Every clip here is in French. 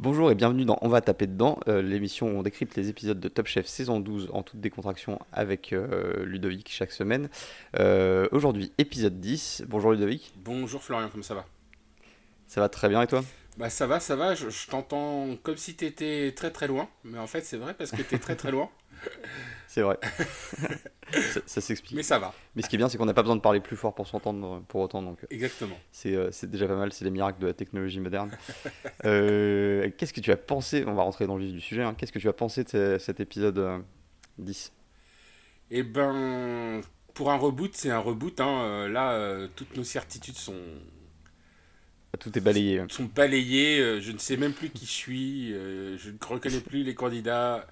Bonjour et bienvenue dans On va taper dedans, euh, l'émission où on décrypte les épisodes de Top Chef saison 12 en toute décontraction avec euh, Ludovic chaque semaine. Euh, Aujourd'hui, épisode 10. Bonjour Ludovic. Bonjour Florian, comment ça va? Ça va très bien et toi? Bah ça va, ça va, je, je t'entends comme si t'étais très très loin, mais en fait c'est vrai parce que t'es très très loin. C'est vrai. ça ça s'explique. Mais ça va, Mais ce qui est bien, c'est qu'on n'a pas besoin de parler plus fort pour s'entendre pour autant. Donc, euh, exactement. c'est euh, déjà pas mal, c'est les miracles de la technologie moderne. Euh, Qu'est-ce que tu as pensé On va rentrer dans le vif du sujet. hein. Qu'est-ce que tu as pensé de ce- cet épisode euh, 10 Et ben, pour un reboot, c'est un reboot, hein. euh, là euh, toutes nos certitudes sont, Tout est balayé. sont balayées, euh, je ne sais même plus qui je suis, euh, je ne reconnais plus les candidats.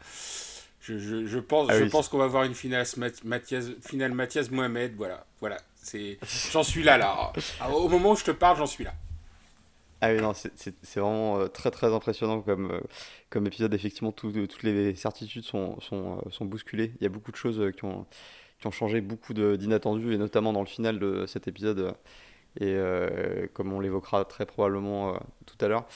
Je, je- je pense, Ah je pense qu'on va avoir une finale Mat- Mathias, finale Mathias Mohamed, voilà, voilà, c'est, j'en suis là là. Ah, Au moment où je te parle, j'en suis là. Ah oui, non, c'est vraiment euh, très très impressionnant comme, euh, comme épisode. Effectivement, tout- euh, toutes les certitudes sont, sont, sont bousculées. Il y a beaucoup de choses qui ont, qui ont changé, beaucoup d'inattendus, et notamment dans le final de cet épisode. Et euh, comme on l'évoquera très probablement euh, tout à l'heure.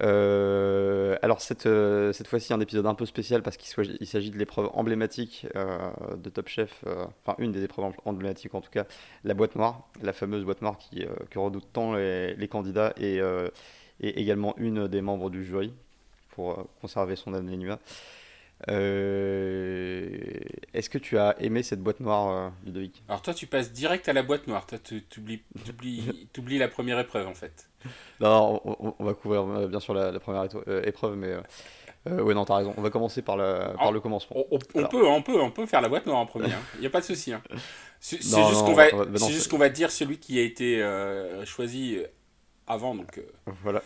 Euh, alors, cette, euh, cette fois-ci, un épisode un peu spécial parce qu'il s'agit de l'épreuve emblématique euh, de Top Chef, enfin, une des épreuves emblématiques en tout cas, la boîte noire, la fameuse boîte noire qui, que redoutent tant les, les candidats et, et également une des membres du jury pour conserver son anonymat. Euh, Est-ce que tu as aimé cette boîte noire, euh, Ludovic? Alors toi, tu passes direct à la boîte noire. Toi, tu oublies, oublies la première épreuve en fait. Non, on, on- on va couvrir euh, bien sûr la, la première épreuve, mais euh, ouais, non, t'as raison. On va commencer par, la, par le commencement. On, peut, on peut, on peut faire la boîte noire en premier. Il n'y a pas de souci. hein. C'est juste qu'on on va, bah qu'on va dire celui qui a été euh, choisi avant. Donc, euh, Voilà.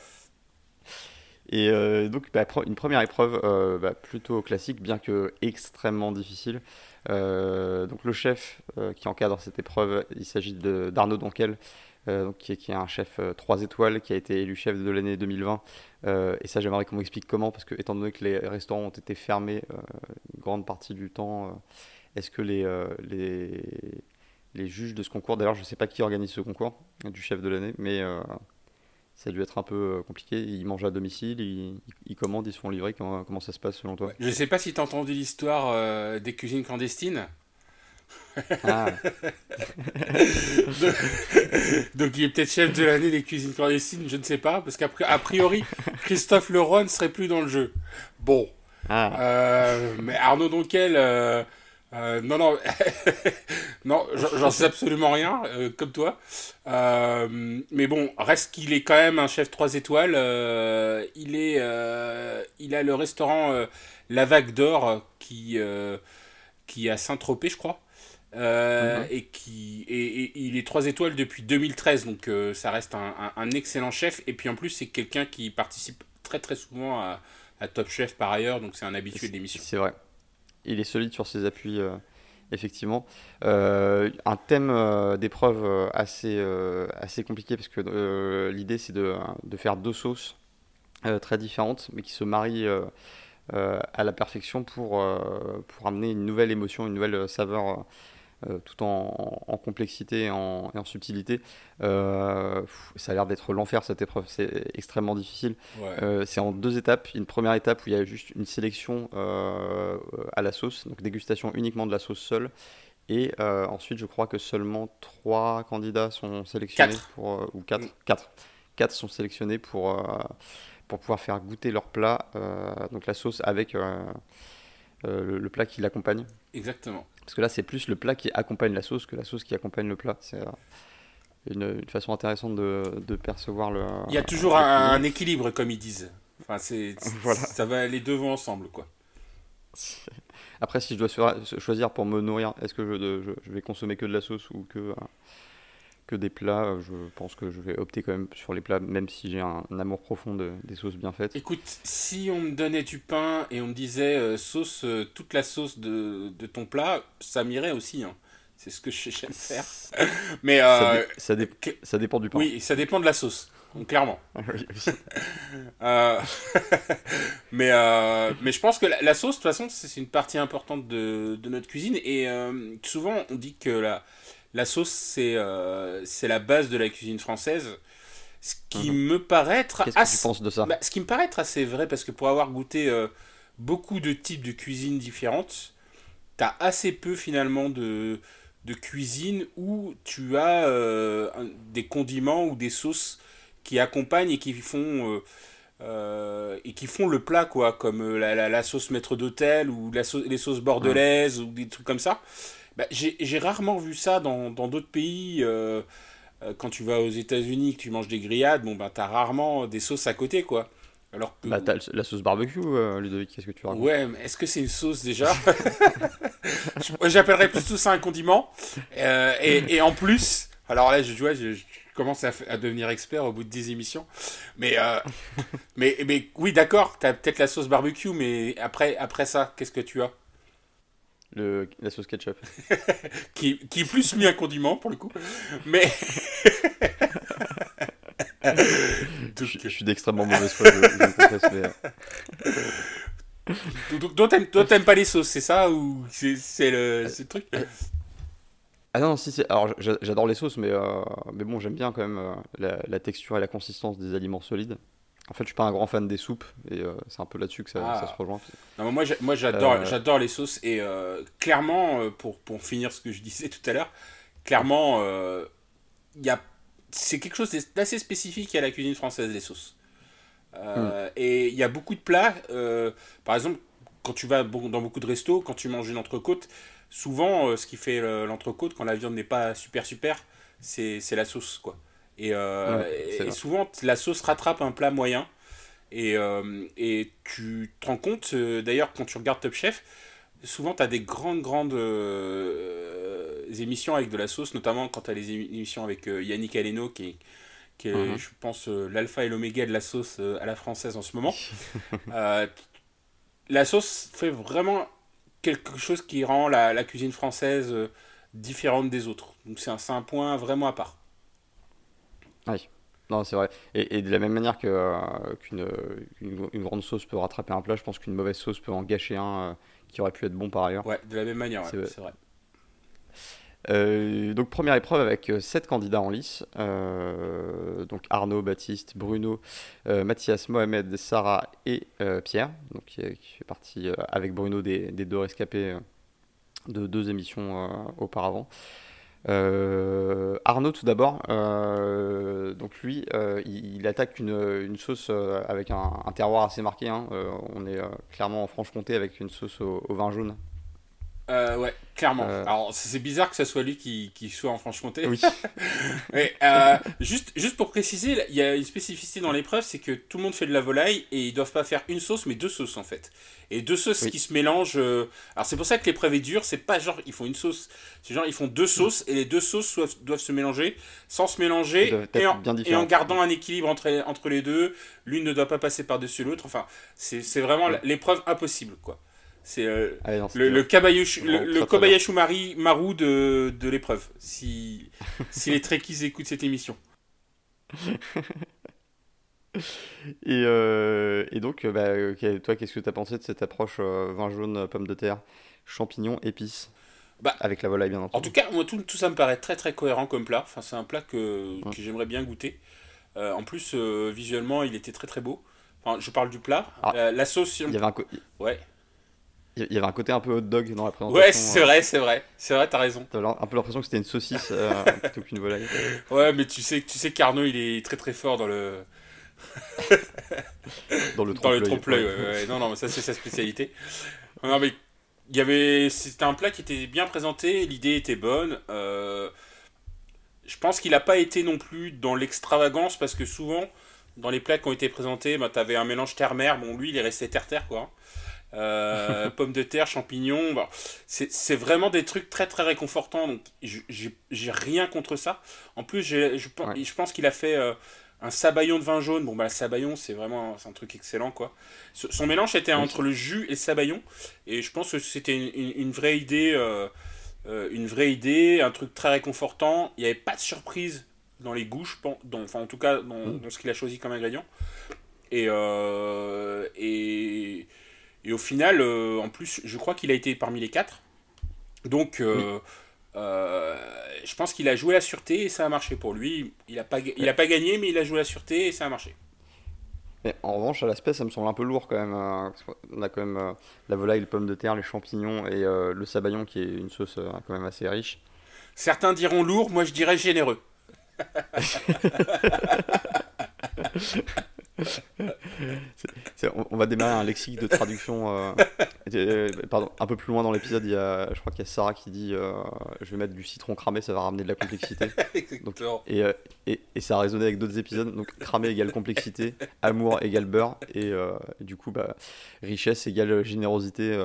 Et euh, donc, bah, une première épreuve euh, bah, plutôt classique, bien que extrêmement difficile. Euh, donc, le chef qui encadre cette épreuve, il s'agit d'Arnaud Donquel, qui, est, un chef 3 étoiles, qui a été élu chef de l'année 2020. Euh, et ça, j'aimerais qu'on m'explique comment, parce que, étant donné que les restaurants ont été fermés une grande partie du temps, est-ce que les juges de ce concours, d'ailleurs, je ne sais pas qui organise ce concours du chef de l'année, mais. Ça a dû être un peu euh, compliqué. Ils mangent à domicile, ils, ils commandent, ils se font livrer. Comment, comment ça se passe selon toi je sais pas si tu as entendu l'histoire euh, des cuisines clandestines. Ah, Donc il est peut-être chef de l'année des cuisines clandestines, je ne sais pas, parce qu'a priori, Christophe Leroy ne serait plus dans le jeu. Bon, ah, Euh, mais Arnaud Donquel, euh, non, non, non, j'en sais absolument rien, euh, comme toi. Euh, mais bon, reste qu'il est quand même un chef 3 étoiles. il, est, il a le restaurant La Vague d'Or qui, qui est à Saint-Tropez, je crois. Mhm. et qui et, et il est 3 étoiles depuis 2013 donc ça reste un, un- un excellent chef et puis en plus c'est quelqu'un qui participe très très souvent à, à Top Chef par ailleurs, donc c'est un habitué de l'émission. c'est vrai. Il est solide sur ses appuis, euh, effectivement. Euh, un thème euh, d'épreuve assez, assez compliqué, parce que l'idée, c'est de, de faire deux sauces très différentes, mais qui se marient à la perfection pour, pour amener une nouvelle émotion, une nouvelle saveur. Euh, tout en, en complexité et en, et en subtilité. Euh, ça a l'air d'être l'enfer cette épreuve, c'est extrêmement difficile. Ouais. Euh, c'est en deux étapes. Une première étape où il y a juste une sélection à la sauce, donc dégustation uniquement de la sauce seule. Et ensuite, je crois que seulement trois candidats sont sélectionnés Quatre. pour, ou quatre, Mm. quatre, quatre sont sélectionnés pour pour pouvoir faire goûter leur plat, donc la sauce avec le, le plat qui l'accompagne. Exactement. Parce que là, c'est plus le plat qui accompagne la sauce que la sauce qui accompagne le plat. C'est euh, une, une façon intéressante de, de percevoir le. Il y a toujours un, équilibre, comme ils disent. Enfin, c'est, Voilà. ça va, les deux vont ensemble, quoi. Après, si je dois cho- choisir pour me nourrir, est-ce que je, de- je- je vais consommer que de la sauce ou que, euh, que des plats euh, Je pense que je vais opter quand même sur les plats, même si j'ai un, un amour profond de- des sauces bien faites. Écoute, si on me donnait du pain et on me disait euh, sauce, euh, toute la sauce de, de ton plat, ça m'irait aussi. hein. C'est ce que je- j'aime faire. Mais Ça, dé- ça, dé- que- ça dépend du pain. oui, ça dépend de la sauce, donc, clairement. Mais, mais je pense que la, la sauce, de toute façon, c'est une partie importante de, de notre cuisine. Et souvent, on dit que la, la sauce, c'est euh, c'est la base de la cuisine française. Ce qui mhm. me paraît être Qu'est-ce que tu penses de ça bah, Ce qui me paraît être assez vrai, parce que pour avoir goûté euh, beaucoup de types de cuisine différentes, tu as assez peu finalement de, de cuisine où tu as euh, des condiments ou des sauces qui accompagnent et qui font... Euh, et qui font le plat, quoi, comme la, la, sauce maître d'hôtel ou la les sauces bordelaises ou des trucs comme ça. Bah, j'ai rarement vu ça dans d'autres pays. Euh, quand tu vas aux États-Unis, que tu manges des grillades, bon, bah, t'as rarement des sauces à côté, quoi. Alors que... Bah, la sauce barbecue, euh, Ludovic, qu'est-ce que tu racontes? Ouais, mais est-ce que c'est une sauce déjà? J'appellerais plutôt ça un condiment. Euh, et, et, en plus, alors là, je, vois, je, commence à, à, devenir expert au bout de 10 émissions. Mais, mais, mais oui, d'accord, t'as peut-être la sauce barbecue, mais après, après ça, qu'est-ce que tu as? Le, la sauce ketchup. qui, qui est plus mis un condiment pour le coup. Mais. je, suis d'extrêmement mauvaise foi, je, je mais. Toi, t'aimes pas les sauces, c'est ça Ou c'est le, le, truc Ah non, si, c'est. Alors, j'adore les sauces, mais, euh, mais bon, j'aime bien quand même euh, la, la, texture et la consistance des aliments solides. En fait, je suis pas un grand fan des soupes et euh, c'est un peu là-dessus que ça, ça, se rejoint. Non, moi, moi j'adore, euh, j'adore les sauces et euh, clairement, pour, pour finir ce que je disais tout à l'heure, clairement, il y a, c'est quelque chose d'assez spécifique à la cuisine française, les sauces. Hmm. Et il y a beaucoup de plats, par exemple, quand tu vas dans beaucoup de restos, quand tu manges une entrecôte, souvent, ce qui fait l'entrecôte, quand la viande n'est pas super super, c'est la sauce, quoi. Euh, et, souvent, la sauce rattrape un plat moyen. Et, euh, et tu te rends compte, euh, d'ailleurs, quand tu regardes Top Chef, souvent tu as des grandes, grandes émissions avec de la sauce, notamment quand tu as les émissions avec Yannick Aleno, qui est, mhm. je pense, l'alpha et l'oméga de la sauce à la française en ce moment. la sauce fait vraiment quelque chose qui rend la, la cuisine française différente des autres. Donc c'est un, un point vraiment à part. Oui, non, c'est vrai. Et, de la même manière euh, qu'une une, grande sauce peut rattraper un plat, je pense qu'une mauvaise sauce peut en gâcher un euh, qui aurait pu être bon par ailleurs. Ouais, de la même manière, c'est vrai. Euh, donc première épreuve avec 7 candidats en lice. donc Arnaud, Baptiste, Bruno, Mathias, Mohamed, Sarah et Pierre. Donc qui, fait partie avec Bruno des, des deux rescapés de deux émissions auparavant. Euh, Arnaud, tout d'abord, euh, donc lui, euh, il, attaque une, sauce avec un, terroir assez marqué. Hein. on est clairement en Franche-Comté avec une sauce au, vin jaune. Ouais, clairement. Alors, c'est bizarre que ce soit lui qui, qui soit en Franche-Comté. Oui. Mais, juste, juste pour préciser, il y a une spécificité dans l'épreuve, c'est que tout le monde fait de la volaille et ils doivent pas faire une sauce, mais deux sauces en fait et deux sauces qui se mélangent. Euh, alors c'est pour ça que l'épreuve est dure, c'est pas genre ils font une sauce, c'est genre ils font deux sauces et les deux sauces doivent, se mélanger sans se mélanger et en, gardant un équilibre entre, entre les deux. L'une ne doit pas passer par-dessus l'autre. Enfin, c'est vraiment l'épreuve impossible quoi. C'est euh, le, le, le, Kobayashi Maru de, de l'épreuve, si, si les trekkies écoutent cette émission. et, euh, et, donc, bah, toi, qu'est-ce que tu as pensé de cette approche euh, vin jaune, pomme de terre, champignons, épices bah, Avec la volaille, bien entendu. En tout cas, moi, tout, tout, ça me paraît très très cohérent comme plat. Enfin, c'est un plat que, que j'aimerais bien goûter. Euh, en plus, visuellement, il était très très beau. Enfin, je parle du plat. Ah. la sauce. Il y avait un Ouais. Il y avait un côté un peu hot dog dans la présentation. Ouais, c'est vrai, c'est vrai. C'est vrai, t'as raison. T'as un peu l'impression que c'était une saucisse plutôt qu'une volaille. Ouais, mais tu sais, tu sais qu'Arnaud, il est très très fort dans le dans le trompe-l'œil. Ouais, Non, non, mais ça, c'est sa spécialité. Non, mais il y avait. C'était un plat qui était bien présenté, l'idée était bonne. Euh, je pense qu'il n'a pas été non plus dans l'extravagance parce que souvent, dans les plats qui ont été présentés, bah, tu avais un mélange terre-mer. Bon, lui, il est resté terre-terre, quoi. Euh, pommes de terre, champignons. Bah, c'est vraiment des trucs très très réconfortants. Donc j'ai rien contre ça. En plus, je, je pense qu'il a fait euh, un sabayon de vin jaune. Bon, bah, le sabayon, c'est vraiment un truc excellent, quoi. Son mélange était entre le jus et le sabayon. Et je pense que c'était une, vraie idée, euh, une vraie idée, un truc très réconfortant. Il n'y avait pas de surprise dans les goûts, dans, enfin, en tout cas, mm. dans, ce qu'il a choisi comme ingrédient. Et, euh, et, et, au final, en plus, je crois qu'il a été parmi les quatre. Donc, je pense qu'il a joué la sûreté et ça a marché pour lui. Il n'a pas, il a pas gagné, mais il a joué la sûreté et ça a marché. Mais en revanche, à l'aspect, ça me semble un peu lourd quand même. on a quand même la volaille, les pommes de terre, les champignons et le sabayon qui est une sauce quand même assez riche. Certains diront lourd, moi je dirais généreux. on, va démarrer un lexique de traduction. Euh, euh, pardon, un peu plus loin dans l'épisode, il y a, je crois qu'il y a Sarah qui dit euh, Je vais mettre du citron cramé, ça va ramener de la complexité. et, et, et, ça a résonné avec d'autres épisodes. Donc, cramé égale complexité, amour égale beurre, et, du coup, bah, richesse égale générosité,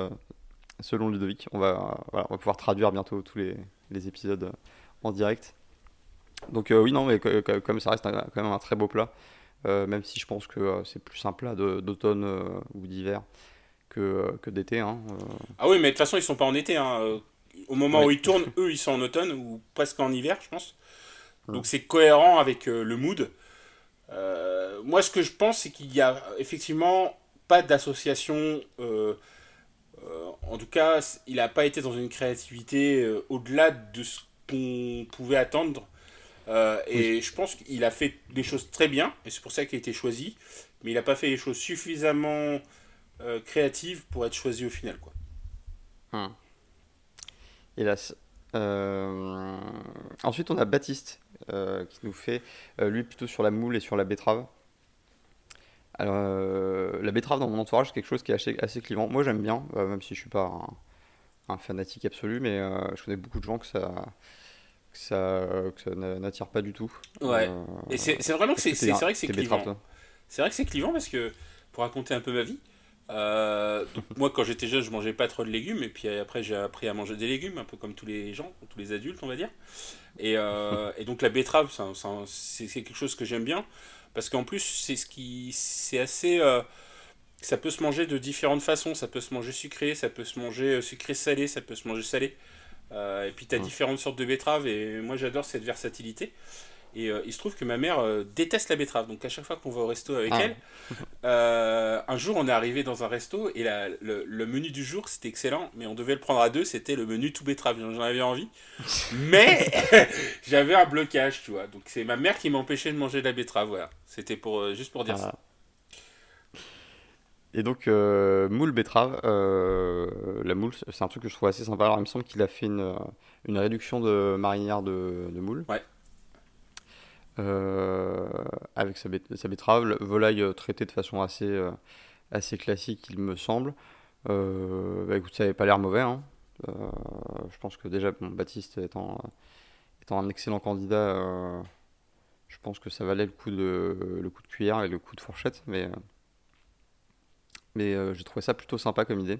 selon Ludovic. On va, voilà, on va pouvoir traduire bientôt tous les, les épisodes en direct. Donc, oui, non, mais comme ça reste quand même un très beau plat. Euh, même si je pense que euh, c'est plus un plat d'automne euh, ou d'hiver que, que d'été. Hein, ah oui, mais de toute façon, ils sont pas en été. Hein. Au moment où ils tournent, eux, ils sont en automne ou presque en hiver, je pense. Donc c'est cohérent avec le mood. moi, ce que je pense, c'est qu'il y a effectivement pas d'association. en tout cas, il n'a pas été dans une créativité au-delà de ce qu'on pouvait attendre euh, et je pense qu'il a fait des choses très bien, et c'est pour ça qu'il a été choisi, mais il n'a pas fait les choses suffisamment euh, créatives pour être choisi au final. Quoi. Hum. Hélas. Euh, ensuite, on a Baptiste qui nous fait, lui, plutôt sur la moule et sur la betterave. Alors, la betterave dans mon entourage, c'est quelque chose qui est assez, clivant. Moi, j'aime bien, même si je suis pas un, un fanatique absolu, mais je connais beaucoup de gens que ça que ça, que ça n'attire pas du tout. Ouais. Euh, et c'est vraiment que c'est vrai que c'est clivant. C'est vrai que c'est clivant parce que, pour raconter un peu ma vie, euh, moi quand j'étais jeune je mangeais pas trop de légumes et puis après j'ai appris à manger des légumes un peu comme tous les gens, tous les adultes on va dire. Et, euh, et donc la betterave c'est quelque chose que j'aime bien parce qu'en plus c'est ce qui c'est assez ça peut se manger de différentes façons, ça peut se manger sucré, ça peut se manger sucré salé, ça peut se manger salé. Euh, et puis tu as différentes sortes de betteraves et moi j'adore cette versatilité. Et euh, il se trouve que ma mère euh, déteste la betterave. Donc à chaque fois qu'on va au resto avec ah. elle, un jour on est arrivé dans un resto et la, le, menu du jour c'était excellent, mais on devait le prendre à deux. C'était le menu tout betterave. J'en avais envie. Mais j'avais un blocage, tu vois. Donc c'est ma mère qui m'empêchait de manger de la betterave. Voilà. C'était pour, juste pour dire ah. ça. Et donc, euh, moule betterave, euh, la moule, c'est un truc que je trouve assez sympa. Alors, il me semble qu'il a fait une, une réduction de marinière de, de moule. Ouais. Euh, avec sa, sa, betterave, volaille traitée de façon assez, assez classique, il me semble. bah, écoute, ça n'avait pas l'air mauvais. Hein. je pense que déjà, bon, Baptiste étant, étant un excellent candidat, je pense que ça valait le coup de, le coup de cuillère et le coup de fourchette. Mais mais euh, j'ai trouvé ça plutôt sympa comme idée.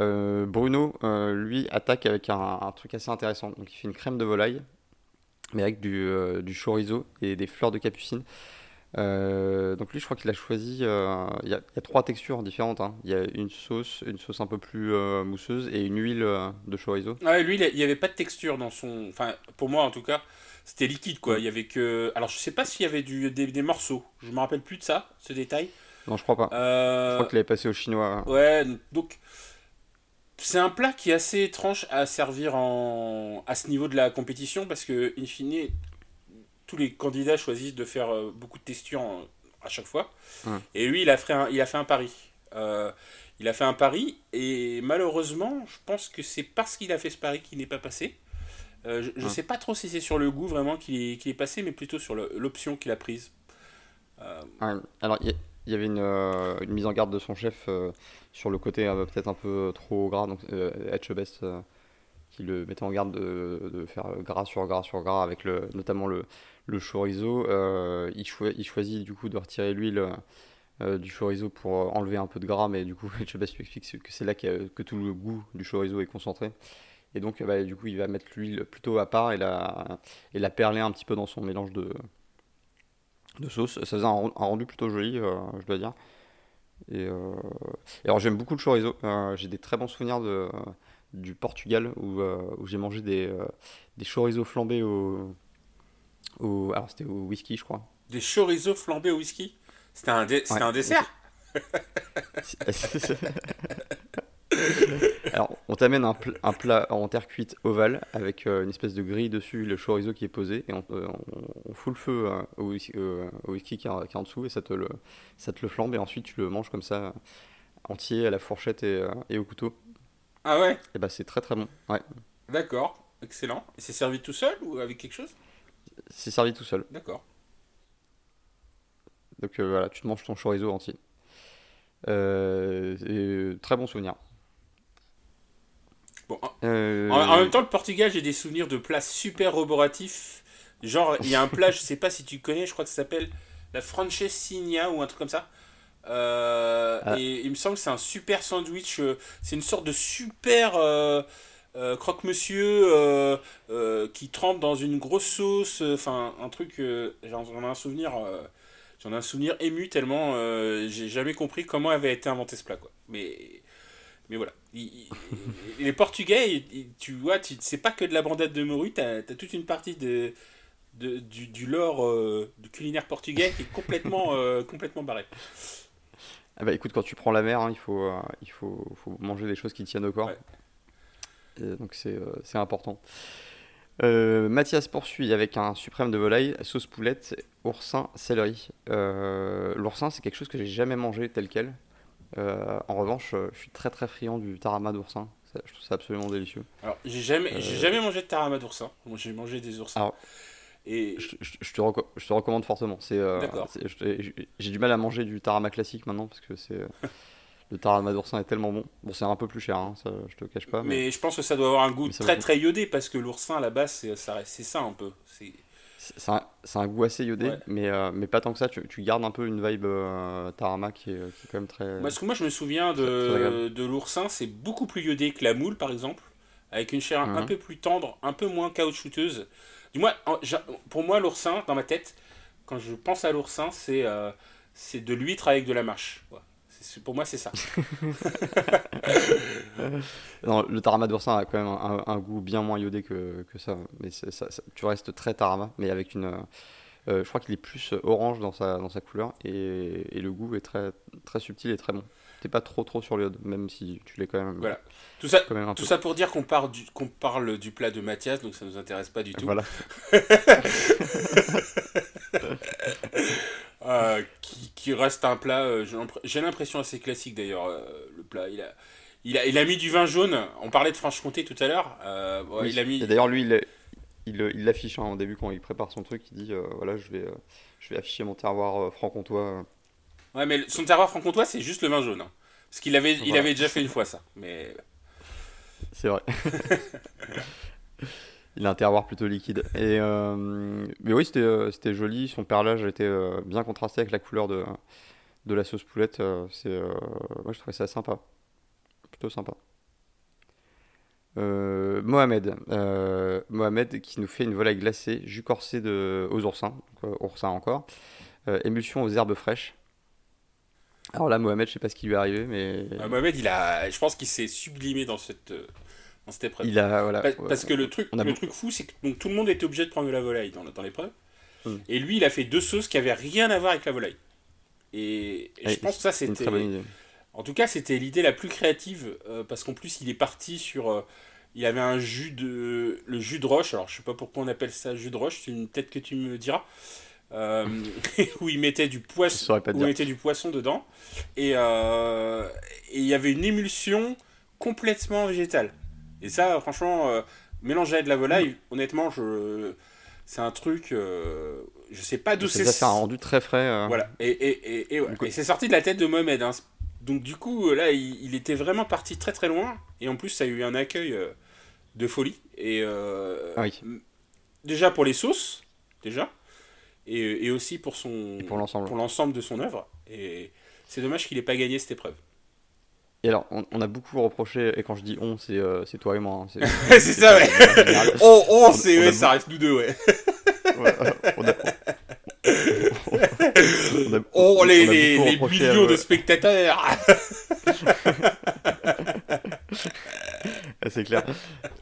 Euh, Bruno, euh, lui, attaque avec un, truc assez intéressant. Donc, il fait une crème de volaille, mais avec du, du chorizo et des fleurs de capucine. donc lui, je crois qu'il a choisi. Il y, a trois textures différentes. Hein. Il y a une sauce, une sauce un peu plus mousseuse et une huile de chorizo. Ah lui, il n'y avait pas de texture dans son. Enfin, pour moi en tout cas, c'était liquide quoi. Il y avait que. Alors je sais pas s'il y avait du, des, des, morceaux. Je me rappelle plus de ça, ce détail. Non, je crois pas. Je crois qu'il avait passé au chinois. Ouais, donc c'est un plat qui est assez étrange à servir en... à ce niveau de la compétition parce que, in fine, tous les candidats choisissent de faire euh, beaucoup de textures à chaque fois. Et lui, il a fait un, il a fait un pari. Euh, il a fait un pari et malheureusement, je pense que c'est parce qu'il a fait ce pari qu'il n'est pas passé. Euh, je ne sais pas trop si c'est sur le goût vraiment qu'il est, est, passé, mais plutôt sur l'option qu'il a prise. alors, il il y avait une, euh, une, mise en garde de son chef euh, sur le côté euh, peut-être un peu trop gras, donc qui le mettait en garde de, faire gras sur gras sur gras avec le, notamment le, le chorizo. il, il, choisit du coup de retirer l'huile du chorizo pour enlever un peu de gras, mais du coup Etchebest lui explique que c'est là que tout le goût du chorizo est concentré. Et donc, bah, du coup, il va mettre l'huile plutôt à part et la, et la perler un petit peu dans son mélange de, de sauce. Ça faisait un, rendu plutôt joli, euh, je dois dire. Et, euh, alors j'aime beaucoup le chorizo. Euh, j'ai des très bons souvenirs de, du Portugal où, où j'ai mangé des, des chorizo flambés au, au alors c'était au whisky, je crois. Des chorizo flambés au whisky? C'était un, un dessert? Alors, on t'amène un, pl- un plat en terre cuite ovale avec euh, une espèce de grille dessus, le chorizo qui est posé, et on, euh, on- on fout le feu euh, au, whisky, euh, au whisky qui est, qui est en dessous, et ça te, le, ça te le flambe, et ensuite tu le manges comme ça, entier à la fourchette et, et au couteau. Ah ouais? Et bah, c'est très très bon. Ouais. D'accord, excellent. Et c'est servi tout seul ou avec quelque chose? C'est servi tout seul. D'accord. Donc voilà, tu te manges ton chorizo entier. Euh, et, très bon souvenir. Bon, en, Euh, en- en même temps, le Portugal, j'ai des souvenirs de plats super roboratifs. Genre, il y a un plat, je sais pas si tu connais, je crois que ça s'appelle la francesinha ou un truc comme ça. Euh, Ah. Et il me semble que c'est un super sandwich. euh, C'est une sorte de super euh, croque-monsieur qui trempe dans une grosse sauce. Enfin, un truc. J'en ai un souvenir. J'en ai un souvenir ému tellement j'ai jamais compris comment avait été inventé ce plat. Quoi. Mais, mais voilà. Il- il- les Portugais, tu vois, tu- c'est pas que de la bandade de morue, t'as as toute une partie de, de- du, du lore euh, du culinaire portugais qui est complètement, euh, complètement barré. Ah bah écoute, quand tu prends la mer, hein, il faut, euh, il faut, faut manger des choses qui tiennent au corps. Ouais. Et donc c'est euh, c'est important. Euh, Mathias poursuit avec un suprême de volaille, sauce poulette, oursin, céleri. Euh, L'oursin, c'est quelque chose que j'ai jamais mangé tel quel. Euh, en revanche, euh, je suis très très friand du tarama d'oursin. Je trouve ça absolument délicieux. Alors, j'ai jamais, j'ai Euh. jamais mangé de tarama d'oursin. Moi, j'ai mangé des oursins. Alors, Et Je, je- je te, je te recommande fortement. C'est, euh, j'ai- du mal à manger du tarama classique maintenant parce que c'est le tarama d'oursin est tellement bon. Bon, c'est un peu plus cher, hein, ça, je te cache pas. mais je pense que ça doit avoir un goût très très iodé parce que l'oursin à la base c'est ça, c'est ça un peu. C'est C'est un, c'est un goût assez iodé, Ouais. mais, euh, mais pas tant que ça. Tu, tu gardes un peu une vibe euh, Tarama qui est, qui est quand même très. Parce que moi je me souviens de, de l'oursin, c'est beaucoup plus iodé que la moule par exemple, avec une chair un Mhm. peu plus tendre, un peu moins caoutchouteuse. Du moins, pour moi l'oursin, dans ma tête, quand je pense à l'oursin, c'est euh, c'est de l'huître avec de la. Ouais. Pour moi c'est ça. Non, le Tarama d'oursin a quand même un, goût bien moins iodé que, ça. Mais ça, tu restes très Tarama, mais avec une. euh, euh, je crois qu'il est plus orange dans sa, dans sa couleur et, et le goût est très, très subtil et très bon. T'es pas trop trop sur l'iode, même si tu l'es quand même. Voilà. Tout ça, tout peu. ça pour dire qu'on parle, du, qu'on parle du plat de Mathias, donc ça nous intéresse pas du tout. Voilà. Euh, qui, qui reste un plat, euh, j'ai l'impr- j'ai l'impression assez classique d'ailleurs, euh, le plat. Il a, il, a, il a mis du vin jaune, on parlait de Franche-Comté tout à l'heure, Oui. il a mis... Et d'ailleurs, lui, il est- il il l'affiche hein, au début quand il prépare son truc. Il dit euh, voilà, je vais, euh, je vais afficher mon terroir euh, franc-comtois. Ouais, mais son terroir franc-comtois, c'est juste le vin jaune. hein. Parce qu'il avait, il avait déjà fait une fois ça. Mais C'est vrai. il a un terroir plutôt liquide. Et, euh, mais oui, c'était euh, c'était joli. Son perlage était euh, bien contrasté avec la couleur de, de la sauce poulette. c'est, euh, moi, je trouvais ça sympa. Plutôt sympa. Euh, Mohamed. Euh, Mohamed qui nous fait une volaille glacée, jus corsé de, aux oursins, donc, euh, oursins encore, émulsion aux herbes fraîches. Alors là, Mohamed, je sais pas ce qui lui est arrivé, mais euh, Mohamed, il a, je pense qu'il s'est sublimé dans cette, euh, dans cette épreuve. il a voilà. Ouais, Parce que le truc, on a le beaucoup- truc fou, c'est que donc, tout le monde était obligé de prendre de la volaille dans, dans l'épreuve. Mm. Et lui, il a fait deux sauces qui avaient rien à voir avec la volaille. Et, et Ouais, je pense que ça, c'était. En tout cas, c'était l'idée la plus créative euh, parce qu'en plus, il est parti sur. euh, il avait un jus de. Le jus de roche. Alors, je sais pas pourquoi on appelle ça jus de roche. C'est une tête que tu me diras. Euh, où il mettait du poisson. Où il mettait du poisson dedans. Et, euh, et il y avait une émulsion complètement végétale. Et ça, franchement, euh, mélanger avec de la volaille, honnêtement, je. C'est un truc. euh, je sais pas d'où Ça c'est. nous a rendu très frais. euh, Voilà, et, et, et, et, ouais. Du coup- Et c'est sorti de la tête de Mohamed. hein. Donc du coup, là, il, il était vraiment parti très très loin. Et en plus, ça a eu un accueil de folie. Et Ah oui. déjà pour les sauces, déjà. Et, et aussi pour son Et pour l'ensemble. de son œuvre. Et c'est dommage qu'il ait pas gagné cette épreuve. Et alors, on, on a beaucoup reproché, et quand je dis on, c'est euh, c'est toi et moi. hein, c'est c'est ça, ouais. On- c'est on ouais, beau- ça reste nous deux, ouais. Ouais, on a- on a- Oh, on les, a les, les reproché à- millions de spectateurs. Ah, c'est clair.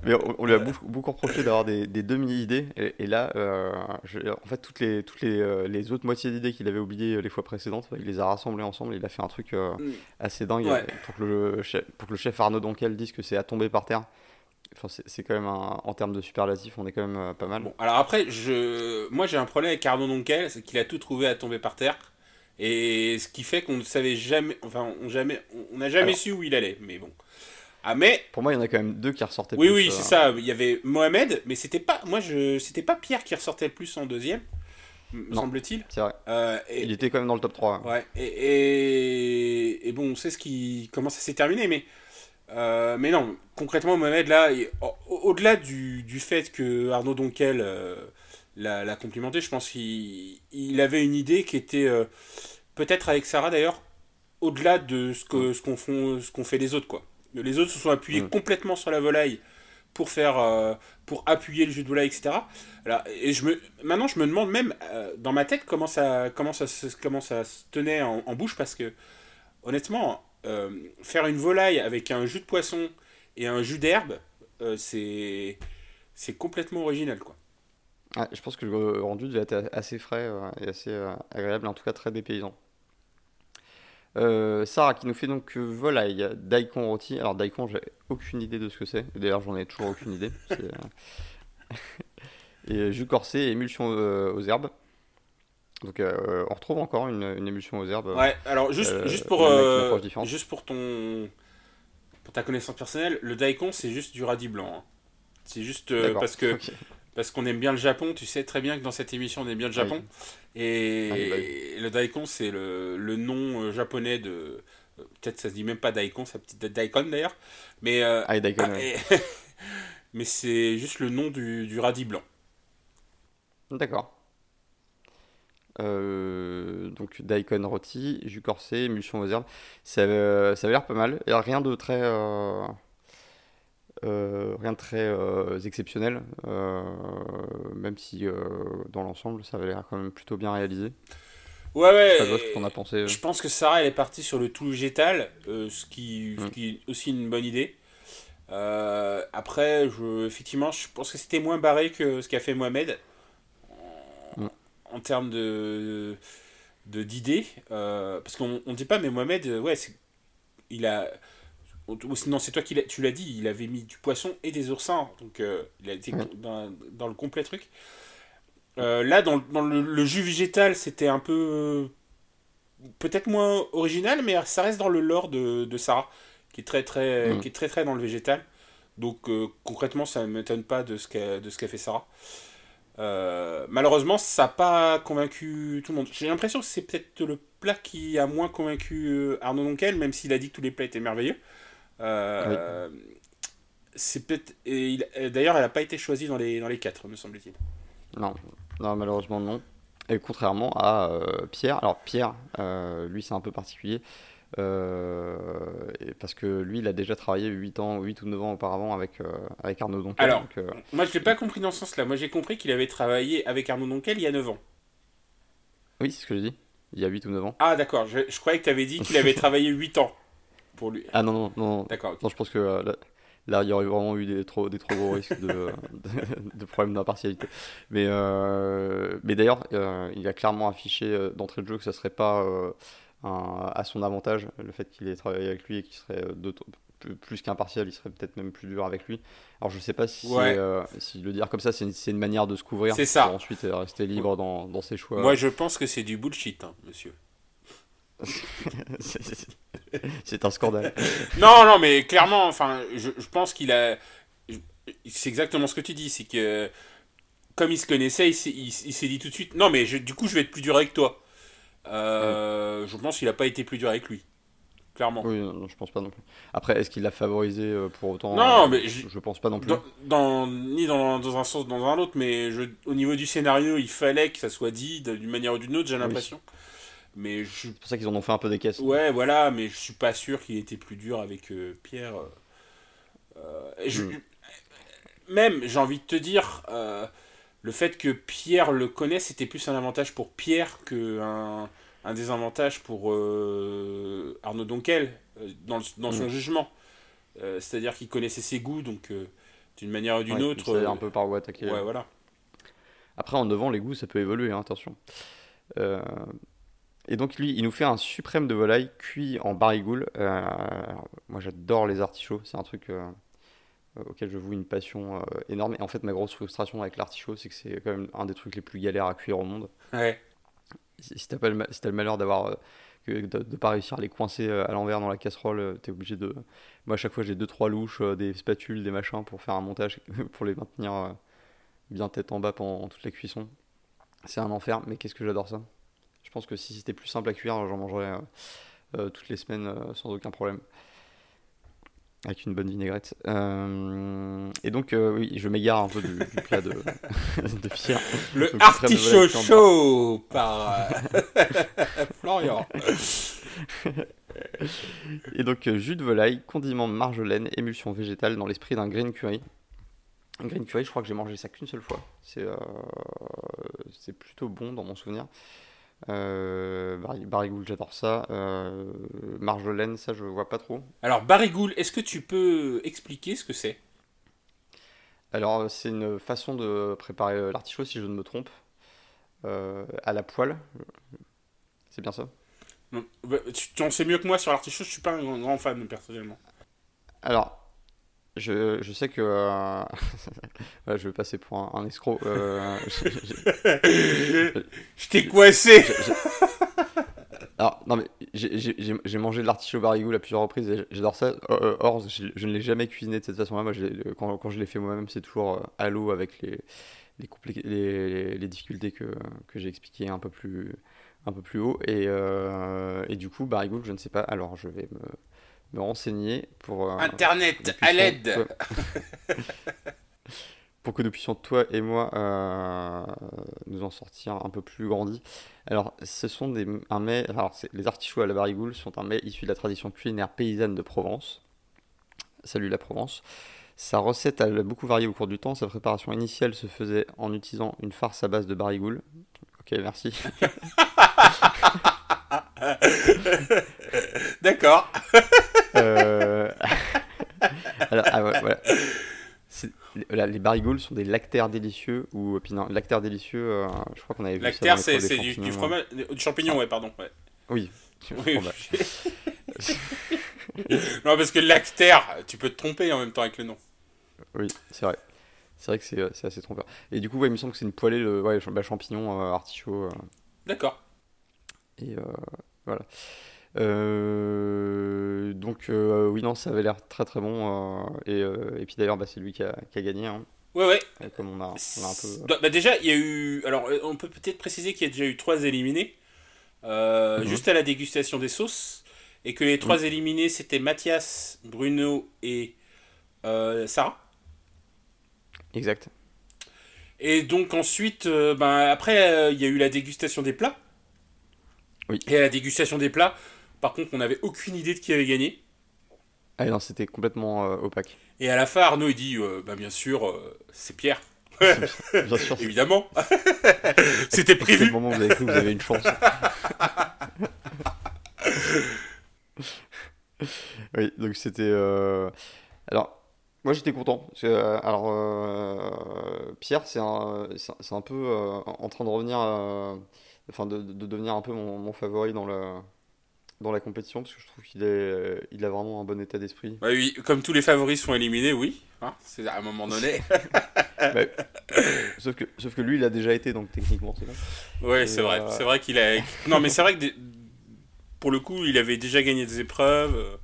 Mais on, lui a beaucoup, beaucoup reproché d'avoir des, des demi-idées. Et, là, en fait, toutes les, toutes les, les autres moitiés d'idées qu'il avait oubliées les fois précédentes, il les a rassemblées ensemble. Il a fait un truc mm. assez dingue pour, que le chef, pour que le chef Arnaud Donquel dise que c'est à tomber par terre. Enfin, c'est quand même en termes de superlatif, on est quand même pas mal. Bon, alors après, je, moi j'ai un problème avec Arnaud Donquel, c'est qu'il a tout trouvé à tomber par terre. Et ce qui fait qu'on ne savait jamais, enfin, on jamais, on n'a jamais su où il allait. Mais bon. Ah mais. Pour moi, il y en a quand même deux qui ressortaient. Oui, plus, oui, c'est ça. Il y avait Mohamed, mais c'était pas, moi, je, c'était pas Pierre qui ressortait le plus en deuxième, me semble-t-il. C'est vrai. Euh, il était quand même dans le top 3. Ouais. Et, et, et, bon, on sait ce qui, comment ça s'est terminé, mais. Euh, mais non, concrètement, Mohamed, là, au-delà du, du, fait que Arnaud Donquel euh, l'a complimenté. Je pense qu'il avait une idée qui était, euh, peut-être avec Sarah d'ailleurs, au-delà de ce qu'on ce ce qu'on fait les autres. quoi. Les autres se sont appuyés complètement sur la volaille pour faire euh, pour appuyer le jeu de volaille etc Alors, et je me maintenant je me demande même euh, dans ma tête comment ça comment ça comment ça se tenait en, bouche parce que honnêtement faire une volaille avec un jus de poisson et un jus d'herbe c'est c'est complètement original quoi. Je pense que le rendu devait être assez frais euh, et assez euh, agréable, en tout cas très dépaysant. Euh, Sarah qui nous fait donc volaille, daikon rôti. Alors daikon, j'ai aucune idée de ce que c'est. D'ailleurs, j'en ai toujours aucune idée. et jus corsé, émulsion aux herbes. Donc on retrouve encore une, émulsion aux herbes. Ouais, alors juste, juste pour juste pour ton pour ta connaissance personnelle, le daikon c'est juste du radis blanc. Hein. C'est juste parce que parce qu'on aime bien le Japon. Tu sais très bien que dans cette émission, on aime bien le Japon. Et, le daikon, c'est le, nom euh, japonais de. Euh, peut-être ça se dit même pas daikon, ça petite daikon d'ailleurs. Mais, euh, ah, daikon, ah, mais c'est juste le nom du, du radis blanc. D'accord. donc daikon rôti, jus corsé, émulsion aux herbes. Ça, ça avait l'air pas mal. Rien de très. Euh, rien de très euh, exceptionnel, euh, même si dans l'ensemble ça avait l'air quand même plutôt bien réalisé. Ouais, ouais. pensé. Je pense que Sarah elle est partie sur le tout végétal, ce, qui, mm. qui, est aussi une bonne idée. après, je, effectivement, je pense que c'était moins barré que ce qu'a fait Mohamed en, mm. termes de d'idées. parce qu'on ne dit pas, mais Mohamed, ouais, il a non, c'est toi qui tu l'as dit, il avait mis du poisson et des oursins, donc euh, il a été dans, dans, le complet truc. Euh, là, dans, dans le, jus végétal, c'était un peu peut-être moins original, mais ça reste dans le lore de, de Sarah, qui est très très, qui est très très dans le végétal. Donc euh, concrètement, ça ne m'étonne pas de ce qu'a de ce qu'a fait Sarah. malheureusement, ça n'a pas convaincu tout le monde. J'ai l'impression que c'est peut-être le plat qui a moins convaincu Arnaud Donquel, même s'il a dit que tous les plats étaient merveilleux. Euh, c'est peut-être. D'ailleurs, elle n'a pas été choisie dans les, dans les quatre, me semble-t-il. Non. Non, malheureusement non. Et contrairement à euh, Pierre, alors Pierre, euh, lui c'est un peu particulier, parce que lui il a déjà travaillé 8 ans, 8 ou 9 ans auparavant avec, avec Arnaud Donquel. Alors, moi je l'ai pas compris dans ce sens-là, moi j'ai compris qu'il avait travaillé avec Arnaud Donquel il y a 9 ans. Oui, c'est ce que je dis, il y a 8 ou 9 ans. Ah d'accord, je, je croyais que tu avais dit qu'il avait travaillé 8 ans pour lui. Ah non, non, non. D'accord. Non, je pense que euh, là, il y aurait vraiment eu des trop, des trop gros risques de, de, problèmes d'impartialité. Mais, euh, mais d'ailleurs, euh, il a clairement affiché d'entrée de jeu que ça serait pas à son avantage, le fait qu'il ait travaillé avec lui et qu'il serait plus qu'impartial, il serait peut-être même plus dur avec lui. Alors je sais pas si, si le dire comme ça, c'est une, une, manière de se couvrir. C'est ça. Pour ensuite rester libre dans, dans, ses choix. Moi je pense que c'est du bullshit, hein, monsieur. c'est un scandale. non, non, mais clairement, enfin, je, je pense qu'il a. C'est exactement ce que tu dis, c'est que comme il se connaissait, il s'est dit tout de suite, non, mais du coup, je vais être plus dur avec toi. Euh, je pense qu'il n'a pas été plus dur avec lui. Clairement. Oui, non, je pense pas non plus. Après, est-ce qu'il l'a favorisé euh, pour autant? Non, euh, mais je, je, pense pas non plus. Dans, ni dans, dans, un sens, dans un autre, mais je, au niveau du scénario, il fallait que ça soit dit d'une manière ou d'une autre, j'ai l'impression. Mais C'est pour ça qu'ils en ont fait un peu des caisses. Ouais, voilà, mais je suis pas sûr qu'il était plus dur avec euh, Pierre. Euh, hmm. Même, j'ai envie de te dire, euh, le fait que Pierre le connaisse, c'était plus un avantage pour Pierre qu'un un désavantage pour Arnaud Donquel dans, dans son hmm. jugement. C'est-à-dire qu'il connaissait ses goûts, donc d'une manière ou d'une Ouais, autre. euh, un peu par où attaquer. Ouais, voilà. Après, en 9 ans, les goûts, ça peut évoluer, hein, attention. Euh, et donc, lui, il nous fait un suprême de volaille cuit en barigoule. Euh, moi, j'adore les artichauts. C'est un truc euh, auquel je voue une passion euh, énorme. Et en fait, ma grosse frustration avec l'artichaut, c'est que c'est quand même un des trucs les plus galères à cuire au monde. Ouais. Si t'as le, si malheur d'avoir euh, de, de pas réussir à les coincer euh, à l'envers dans la casserole, euh, t'es obligé de. Moi, à chaque fois, j'ai deux trois louches, euh, des spatules, des machins pour faire un montage pour les maintenir euh, bien tête en bas pendant toute la cuisson. C'est un enfer, mais qu'est-ce que j'adore ça? Je pense que si c'était plus simple à cuire, j'en mangerais euh, euh, toutes les semaines euh, sans aucun problème. Avec une bonne vinaigrette. Et donc, oui, je m'égare un peu du, du plat de, de Pierre. Le Donc, artichaut chaud par Florian. Et donc, jus de volaille, condiment marjolaine, émulsion végétale dans l'esprit d'un green curry. Un green curry, je crois que j'ai mangé ça qu'une seule fois. C'est euh, c'est plutôt bon dans mon souvenir. Euh, barigoule, j'adore ça. Euh, marjolaine, ça, je vois pas trop. Alors, barigoule, est-ce que tu peux expliquer ce que c'est? Alors, c'est une façon de préparer euh, l'artichaut, si je ne me trompe, euh, à la poêle. C'est bien ça? Bah, Tu tu en sais mieux que moi sur l'artichaut, je suis pas un grand- grand fan personnellement. Alors, je, je sais que. euh, je vais passer pour un, un escroc. euh, Je t'ai coincé Alors, non, mais j'ai- mangé de l'artichaut barigoule à plusieurs reprises et j'adore ça. Euh, Or, je, je ne l'ai jamais cuisiné de cette façon-là. Moi, quand, quand je l'ai fait moi-même, c'est toujours euh, à l'eau avec les, les, complé- les, les difficultés que, que j'ai expliquées un peu plus, un peu plus haut. Et, euh, et du coup, barigoule, je ne sais pas. Alors, je vais me, me renseigner pour. euh, Internet, à l'aide pour que nous puissions, toi et moi, euh, nous en sortir un peu plus grandis. Alors, ce sont des, un mets, alors les artichauts à la barigoule sont un mets issu de la tradition culinaire paysanne de Provence. Salut la Provence. Sa recette a beaucoup varié au cours du temps. Sa préparation initiale se faisait en utilisant une farce à base de barigoule. Ok, merci. D'accord. Euh, Alors, ah, ouais, voilà. Les barigoules sont des lactaires délicieux ou puis non, lactaires délicieux. euh, je crois qu'on avait vu Lactaire, c'est du, fromage, du champignon, ouais, pardon. ouais. Oui. Oui, bah, non, parce que lactaire, tu peux te tromper en même temps avec le nom. oui, c'est vrai. C'est vrai que c'est euh, assez trompeur. Et du coup, ouais, il me semble que c'est une poêlée de ouais, bah, champignons, euh, artichauts. euh, D'accord. et euh, voilà. Euh, donc, euh, oui, non, ça avait l'air très très bon. euh, et, et puis d'ailleurs, bah, c'est lui qui a, qui a gagné. hein, Ouais, ouais. comme on a, on a un peu. Bah, bah, déjà, il y a eu. Alors, on peut peut-être préciser qu'il y a déjà eu trois éliminés, Mhm. juste à la dégustation des sauces, et que les trois éliminés c'était Mathias, Bruno et Sarah. Exact. Et donc ensuite, ben, après, il y a eu la dégustation des plats. Oui. Et à la dégustation des plats, par contre, on n'avait aucune idée de qui avait gagné. Ah non, c'était complètement euh, opaque. Et à la fin, Arnaud, il dit, euh, bah, bien sûr, euh, c'est Pierre. Bien sûr, c'est Évidemment. C'était à quel prévu. moment vous avez cru que vous avez une chance. oui, donc c'était. Alors, moi j'étais content. parce que, alors, Pierre, c'est un, c'est un- c'est peu en train de revenir. Enfin, de, de devenir un peu mon, mon favori dans la, dans la compétition, parce que je trouve qu'il est, il a vraiment un bon état d'esprit. Bah oui, comme tous les favoris sont éliminés, oui. Hein, c'est à un moment donné. Ouais. sauf, que, sauf que lui, il a déjà été, donc techniquement, c'est bon. Ouais, c'est vrai. euh, C'est vrai qu'il a. Non, mais c'est vrai que des- pour le coup, il avait déjà gagné des épreuves. euh,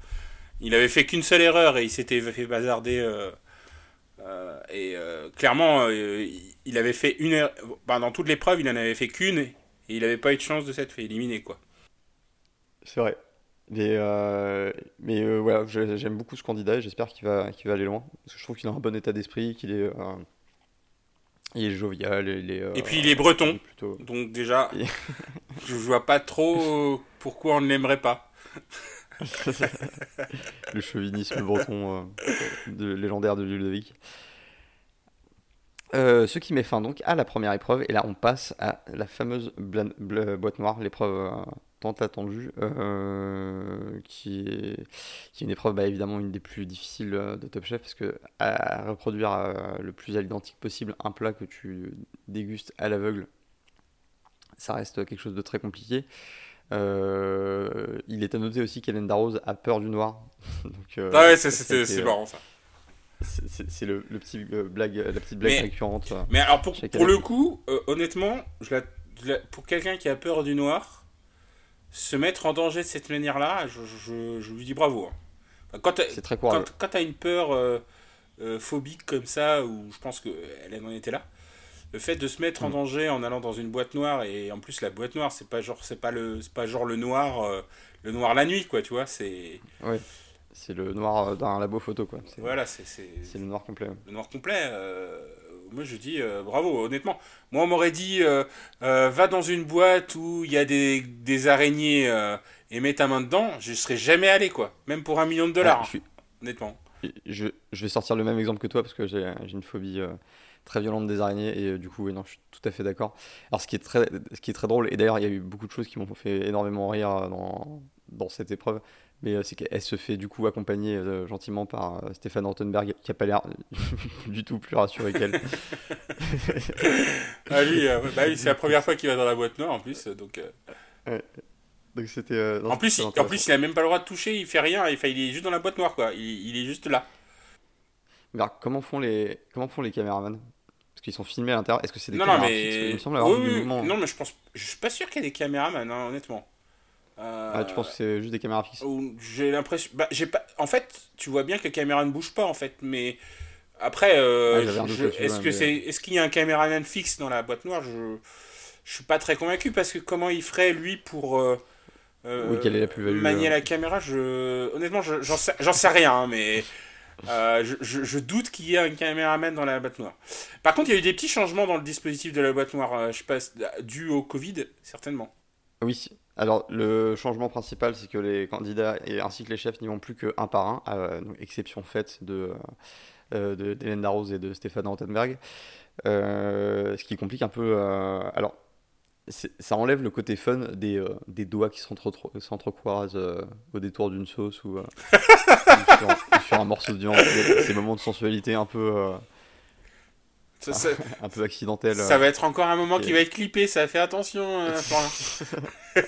Il avait fait qu'une seule erreur et il s'était fait bazarder. euh, euh, et clairement, il- il avait fait une erreur. bah, dans toute l'épreuve, il en avait fait qu'une et il n'avait pas eu de chance de s'être fait éliminer, quoi. C'est vrai. Mais, euh, mais euh, voilà, j'ai- j'aime beaucoup ce candidat et j'espère qu'il va, qu'il va aller loin. Parce que je trouve qu'il a un bon état d'esprit, qu'il est, euh, il est jovial, il est, euh, Et puis, il est breton. plutôt... Donc, déjà, Et- je vois pas trop pourquoi on ne l'aimerait pas. le chauvinisme breton euh, de, légendaire de Ludovic. Euh, ce qui met fin donc à la première épreuve, et là on passe à la fameuse boîte noire, l'épreuve euh, tant attendue, euh, qui, est, qui est une épreuve bah, évidemment une des plus difficiles de Top Chef parce que à reproduire le plus à l'identique possible un plat que tu dégustes à l'aveugle, ça reste quelque chose de très compliqué. il est à noter aussi qu'Hélène Darroze a peur du noir. Donc, ah ouais, c'est marrant ça. C'est le, le, petit blague, la petite blague récurrente. Mais alors pour, pour le coup, honnêtement, je la pour quelqu'un qui a peur du noir, se mettre en danger de cette manière-là, je, lui dis bravo. Hein. C'est très courageux. Quand, tu as une peur euh, euh, phobique comme ça, où je pense qu'elle en était là, le fait de se mettre en mm. danger en allant dans une boîte noire, et en plus la boîte noire, c'est pas genre, c'est pas le, pas genre le noir, euh, le noir la nuit, quoi, tu vois, c'est. Oui. C'est le noir d'un labo photo, quoi. Voilà, c'est. C'est le noir complet. Le noir complet moi je dis euh, bravo, honnêtement. Moi on m'aurait dit euh, euh, va dans une boîte où il y a des, des araignées et mets ta main dedans, je serais jamais allé quoi, même pour un million de dollars, hein, honnêtement. Je, je, vais sortir le même exemple que toi parce que j'ai une phobie très violente des araignées et du coup oui, non, je suis tout à fait d'accord. Alors ce qui est très, ce qui est très drôle et d'ailleurs il y a eu beaucoup de choses qui m'ont fait énormément rire dans, dans cette épreuve, mais euh, c'est qu'elle se fait du coup accompagner euh, gentiment par euh, Stéphane Rottenberg, qui a pas l'air du tout plus rassuré qu'elle. ah, lui, bah, c'est la première fois qu'il va dans la boîte noire en plus, donc. Donc c'était. en plus, il, en plus, il a même pas le droit de toucher, il fait rien, il, il est juste dans la boîte noire, quoi. Il, est juste là. Mais alors, comment font les, comment font les caméramans? Parce qu'ils sont filmés à l'intérieur. Est-ce que c'est des non, caméras non, mais... Il me semble avoir oui, Non, mais je pense, je suis pas sûr qu'il y ait des caméramans, hein, honnêtement. Euh, ah, tu penses que c'est juste des caméras fixes J'ai l'impression. Bah, j'ai pas. En fait, tu vois bien que la caméra ne bouge pas en fait, mais après, euh, est-ce que c'est, est-ce qu'il y a un caméraman fixe dans la boîte noire? Je, je suis pas très convaincu parce que comment il ferait lui pour euh, oui, quelle est la plus manier la caméra? Je, honnêtement, j'en sais, sais, rien, hein, mais. je, je, doute qu'il y ait un caméraman dans la boîte noire. Par contre, il y a eu des petits changements dans le dispositif de la boîte noire, je sais pas, dû au Covid, certainement. Oui, alors, le changement principal, c'est que les candidats et ainsi que les chefs n'y vont plus qu'un par un, à exception faite de, euh, d'Hélène Darroze et de Stéphane Rottenberg. Euh, ce qui complique un peu. Euh, alors, ça enlève le côté fun des, des doigts qui s'entrecroisent au détour d'une sauce ou, sur, un morceau de viande. Ces moments de sensualité un peu un peu accidentel. Ça va être encore un moment qui va être clippé, ça fait attention. Euh,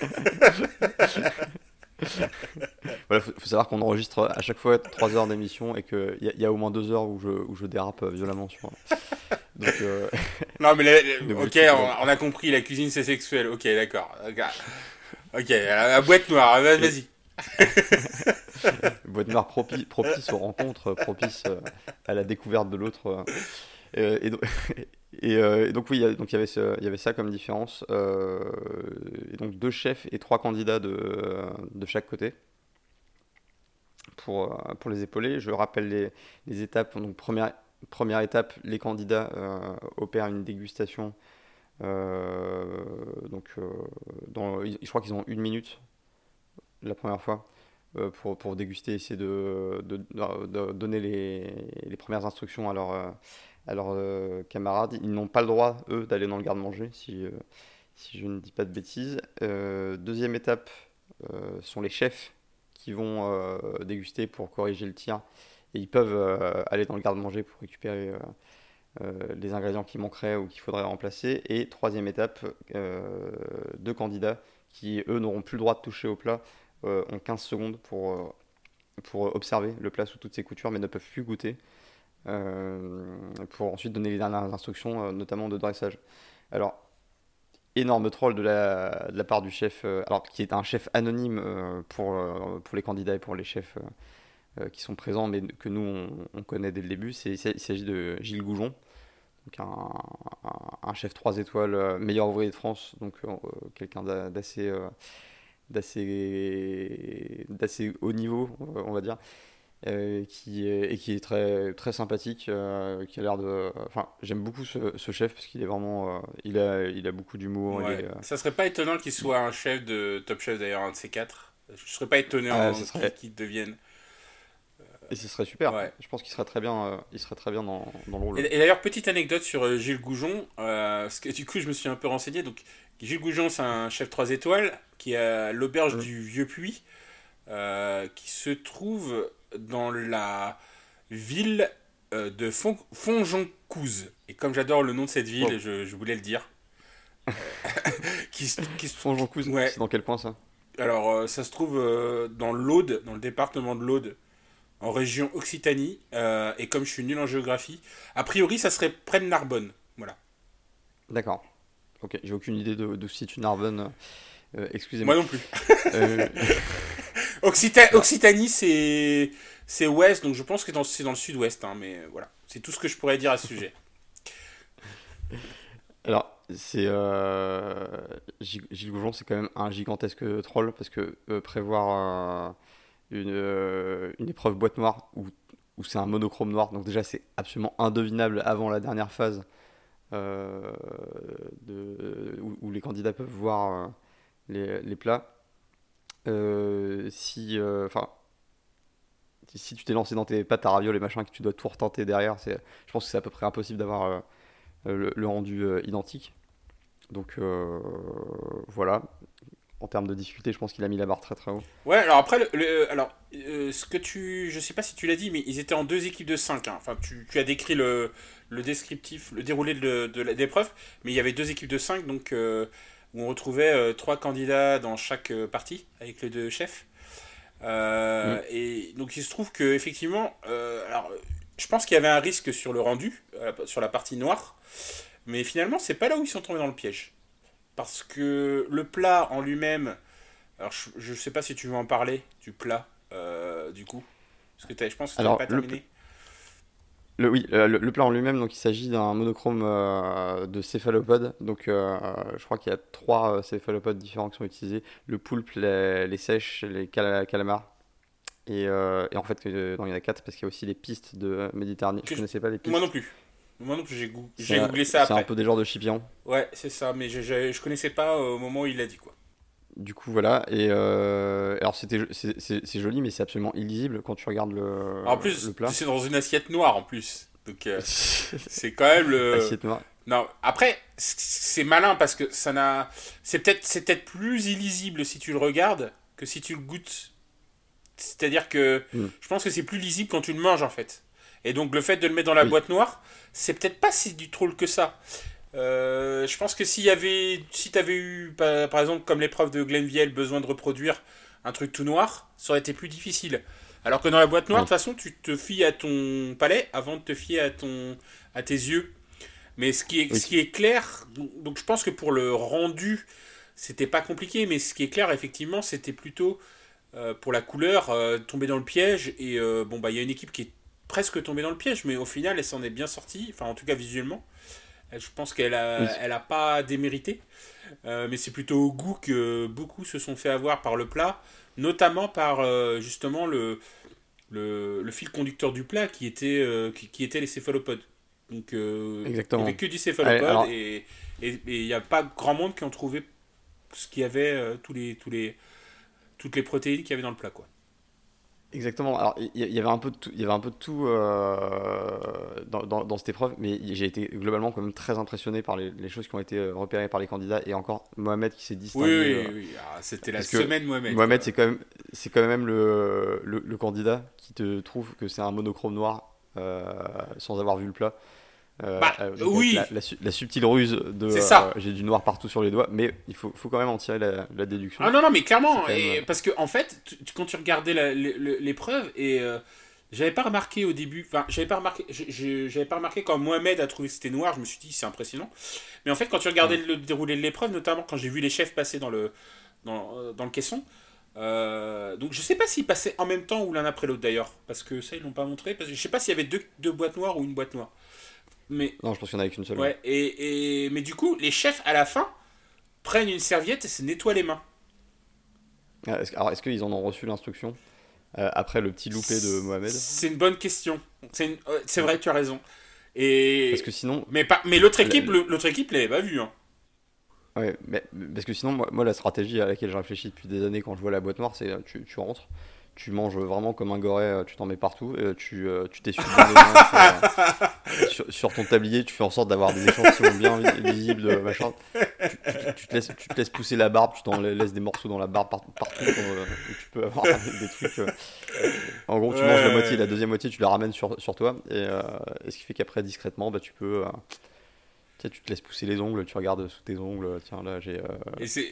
voilà, faut, savoir qu'on enregistre à chaque fois 3 heures d'émission et qu'il y, y, a au moins 2 heures où je, où je dérape violemment sur. Donc, euh, Non, mais ok, on, a compris, la cuisine c'est sexuel. Ok, d'accord. Ok, la, boîte noire, vas-y. boîte noire propice, propice aux rencontres, propice euh, à la découverte de l'autre. Euh, euh, et, donc, oui, donc il y, avait ça comme différence. Euh, et donc deux chefs et trois candidats de, chaque côté pour, les épauler. Je rappelle les, étapes. Donc première, étape, les candidats opèrent une dégustation. donc, je crois qu'ils ont une minute la première fois pour, pour déguster, essayer de, donner les, les, premières instructions à leur, alors, euh, camarades. Ils n'ont pas le droit, eux, d'aller dans le garde-manger, si, euh, je ne dis pas de bêtises. Euh, deuxième étape, sont les chefs qui vont déguster pour corriger le tir. Et ils peuvent aller dans le garde-manger pour récupérer les ingrédients qui manqueraient ou qu'il faudrait remplacer. Et troisième étape, deux candidats qui, eux, n'auront plus le droit de toucher au plat, ont 15 secondes pour, pour observer le plat sous toutes ses coutures, mais ne peuvent plus goûter. Euh, pour ensuite donner les dernières instructions, euh, notamment de dressage. Alors, énorme troll de la, part du chef, euh, alors qui est un chef anonyme pour, pour les candidats et pour les chefs qui sont présents, mais que nous on, connaît dès le début. il s'agit de Gilles Goujon, donc un, un, chef 3 étoiles, meilleur ouvrier de France, donc quelqu'un d'assez d'assez d'assez haut niveau, on va dire. Euh, qui est, et qui est très, très sympathique, euh, qui a l'air de... Enfin, j'aime beaucoup ce, ce, chef parce qu'il est vraiment... Euh, il, a, il a beaucoup d'humour. Ouais. Ça serait pas étonnant qu'il soit un chef de Top Chef d'ailleurs, un de ces quatre. Je serais pas étonné ah, serait... qu'il devienne... Et ce serait super. Je pense qu'il serait très bien, il serait très bien dans, dans le rôle. Et, d'ailleurs, petite anecdote sur Gilles Goujon, parce que du coup, je me suis un peu renseigné. Donc, Gilles Goujon, c'est un chef 3 étoiles qui a l'auberge mmh. du Vieux Puy. qui se trouve dans la ville de Fon Fonjoncouze. Et comme j'adore le nom de cette ville, je, je, voulais le dire. qui, qui Fonjoncouze, ouais. c'est dans quel coin ça? Alors, ça se trouve dans l'Aude, dans le département de l'Aude en région Occitanie. Euh, et comme je suis nul en géographie, a priori, ça serait près de Narbonne. Voilà. D'accord. Ok, j'ai aucune idée de, de situe Narbonne. Euh, excusez-moi. Moi non plus. Euh, Occitanie, c'est c'est ouest, donc je pense que c'est dans le sud-ouest. Hein, mais voilà, c'est tout ce que je pourrais dire à ce sujet. Alors, c'est Gilles Goujon, c'est quand même un gigantesque troll parce que prévoir une, euh, une épreuve boîte noire où, où c'est un monochrome noir. Donc déjà c'est absolument indevinable avant la dernière phase euh, de, où, les candidats peuvent voir euh, les, les, plats. Si, enfin, si tu t'es lancé dans tes pâtes à ravioles et machin que tu dois tout retenter derrière, c'est, je pense que c'est à peu près impossible d'avoir le, le, rendu identique. Donc voilà, en termes de difficulté, je pense qu'il a mis la barre très très haut. Ouais, alors après, le, alors, euh, ce que tu. Je sais pas si tu l'as dit, mais ils étaient en deux équipes de 5. Hein. Enfin, tu, tu, as décrit le, le descriptif, le déroulé de, de l'épreuve, mais il y avait deux équipes de 5, donc euh, où on retrouvait euh, trois candidats dans chaque partie, avec les deux chefs. Mm. Et donc il se trouve que effectivement, alors, je pense qu'il y avait un risque sur le rendu, sur la partie noire, mais finalement, c'est pas là où ils sont tombés dans le piège. Parce que le plat en lui-même, alors je ne sais pas si tu veux en parler du plat, euh, du coup. Parce que je pense que tu pas terminé. Le, oui, euh, le, plat en lui-même, donc il s'agit d'un monochrome euh, de céphalopodes. Donc je crois qu'il y a trois céphalopodes différents qui sont utilisés le poulpe, les, sèches, les calamars. Et, et, en fait, non, il y en a quatre parce qu'il y a aussi les pistes de Méditerranée. Je ne connaissais pas les pistes. Moi non plus. Moi non plus, j'ai googlé ça après. C'est un peu des genres de chipions. Ouais, c'est ça, mais je, je, connaissais pas au moment où il l'a dit, quoi. Du coup, voilà. Et euh, alors, c'était, c'est, joli, mais c'est absolument illisible quand tu regardes le, en plus, le plat. c'est dans une assiette noire en plus. Donc, euh, c'est quand même le. Assiette noire. Non, après, c'est malin parce que ça n'a. C'est peut-être, c'est peut-être plus illisible si tu le regardes que si tu le goûtes. C'est-à-dire que hmm. je pense que c'est plus lisible quand tu le manges en fait. Et donc, le fait de le mettre dans la boîte noire, c'est peut-être pas si du troll que ça. Euh, je pense que s'il y avait, si tu avais eu, par, exemple, comme l'épreuve de Glenville, besoin de reproduire un truc tout noir, ça aurait été plus difficile. Alors que dans la boîte noire, de toute façon, tu te fies à ton palais avant de te fier à, ton, à tes yeux. Mais ce qui est, ce qui est clair, donc je pense que pour le rendu, c'était pas compliqué, mais ce qui est clair, effectivement, c'était plutôt euh, pour la couleur, euh, tomber dans le piège. Et bon, bah, il y a une équipe qui est presque tombée dans le piège, mais au final, elle s'en est bien sortie, enfin, en tout cas visuellement. Je pense qu'elle a, elle a pas démérité, euh, mais c'est plutôt au goût que beaucoup se sont fait avoir par le plat, notamment par euh, justement le, le, fil conducteur du plat qui était, euh, qui, était les céphalopodes. Donc Exactement. il n'y avait que du céphalopode et il n'y a pas grand monde qui ont trouvé ce qu'il y avait, tous les, tous les, toutes les protéines qu'il y avait dans le plat. Quoi. Exactement. Alors, il y, avait un peu de tout, il y avait un peu de tout euh, dans, dans, cette épreuve, mais j'ai été globalement quand même très impressionné par les, les, choses qui ont été euh, repérées par les candidats et encore Mohamed qui s'est distingué. Oui, oui, euh, oui. Ah, c'était la semaine Mohamed. Mohamed, c'est quand même, c'est quand même le, le, le, candidat qui te trouve que c'est un monochrome noir sans avoir vu le plat. Euh, bah, euh, oui. La, subtile ruse de euh, j'ai du noir partout sur les doigts, mais il faut, faut quand même en tirer la, déduction. Ah non, non, mais clairement, parce que en fait, quand tu regardais l'épreuve, et j'avais pas remarqué au début, enfin, j'avais pas remarqué, j'avais pas remarqué quand Mohamed a trouvé que c'était noir, je me suis dit c'est impressionnant. Mais en fait, quand tu regardais le déroulé de l'épreuve, notamment quand j'ai vu les chefs passer dans le, dans, dans le caisson, donc je sais pas s'ils passaient en même temps ou l'un après l'autre d'ailleurs, parce que ça ils l'ont pas montré, parce que je sais pas s'il y avait deux, deux boîtes noires ou une boîte noire. Mais, non, je pense qu'il y en a qu'une seule. Ouais, et, et, mais du coup, les chefs, à la fin, prennent une serviette et se nettoient les mains. Ah, alors, est-ce qu'ils en ont reçu l'instruction euh, après le petit loupé de Mohamed? C'est une bonne question. C'est c'est vrai, tu as raison. Et... Parce que sinon... Mais, pas... mais l'autre équipe, l'autre équipe l'avait pas vu. Hein. Ouais, mais parce que sinon, moi, moi, la stratégie à laquelle je réfléchis depuis des années quand je vois la boîte noire, c'est tu, tu rentres, tu manges vraiment comme un goret, euh, tu t'en mets partout, et tu euh, tu t'essuies les mains sur, sur- ton tablier, tu fais en sorte d'avoir des échantillons bien vi- visibles, euh, machin. Tu, tu- tu te laisses, tu te laisses pousser la barbe, tu t'en laisses des morceaux dans la barbe par- partout, euh, et tu peux avoir des trucs. euh. En gros, tu Ouais, manges la moitié, la deuxième moitié, tu la ramènes sur, sur toi, et, euh, et ce qui fait qu'après, discrètement, bah, tu peux. Tu sais, tu te laisses pousser les ongles, tu regardes sous tes ongles, tiens là j'ai euh,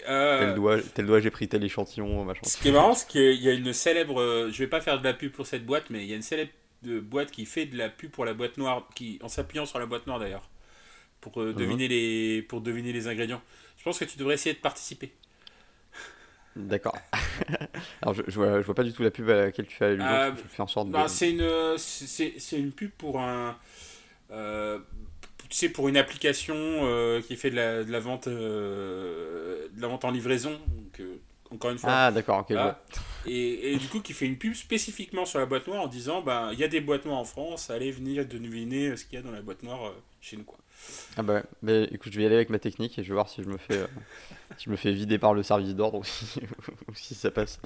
euh, tel doigt, tel doigt j'ai pris tel échantillon, machin. Ce qui est marrant, c'est qu'il y a une célèbre. euh, Je vais pas faire de la pub pour cette boîte, mais il y a une célèbre boîte qui fait de la pub pour la boîte noire, qui, en s'appuyant sur la boîte noire d'ailleurs, pour, euh, Mhm. deviner les, pour deviner les ingrédients. Je pense que tu devrais essayer de participer. D'accord. Alors je, je, vois, je vois pas du tout la pub à laquelle tu fais allusion, Euh, fais en sorte de... Bah, c'est une, c'est, c'est une pub pour un. euh, tu sais, pour une application euh, qui fait de la, de la vente, euh, de la vente en livraison. Donc, euh, encore une fois. Ah d'accord, ok. Et, et du coup, qui fait une pub spécifiquement sur la boîte noire en disant bah, il y a des boîtes noires en France, allez venir deviner ce qu'il y a dans la boîte noire chez nous. Quoi. Ah bah. Mais écoute, je vais y aller avec ma technique et je vais voir si je me fais, euh, si je me fais vider par le service d'ordre ou si, ou si ça passe.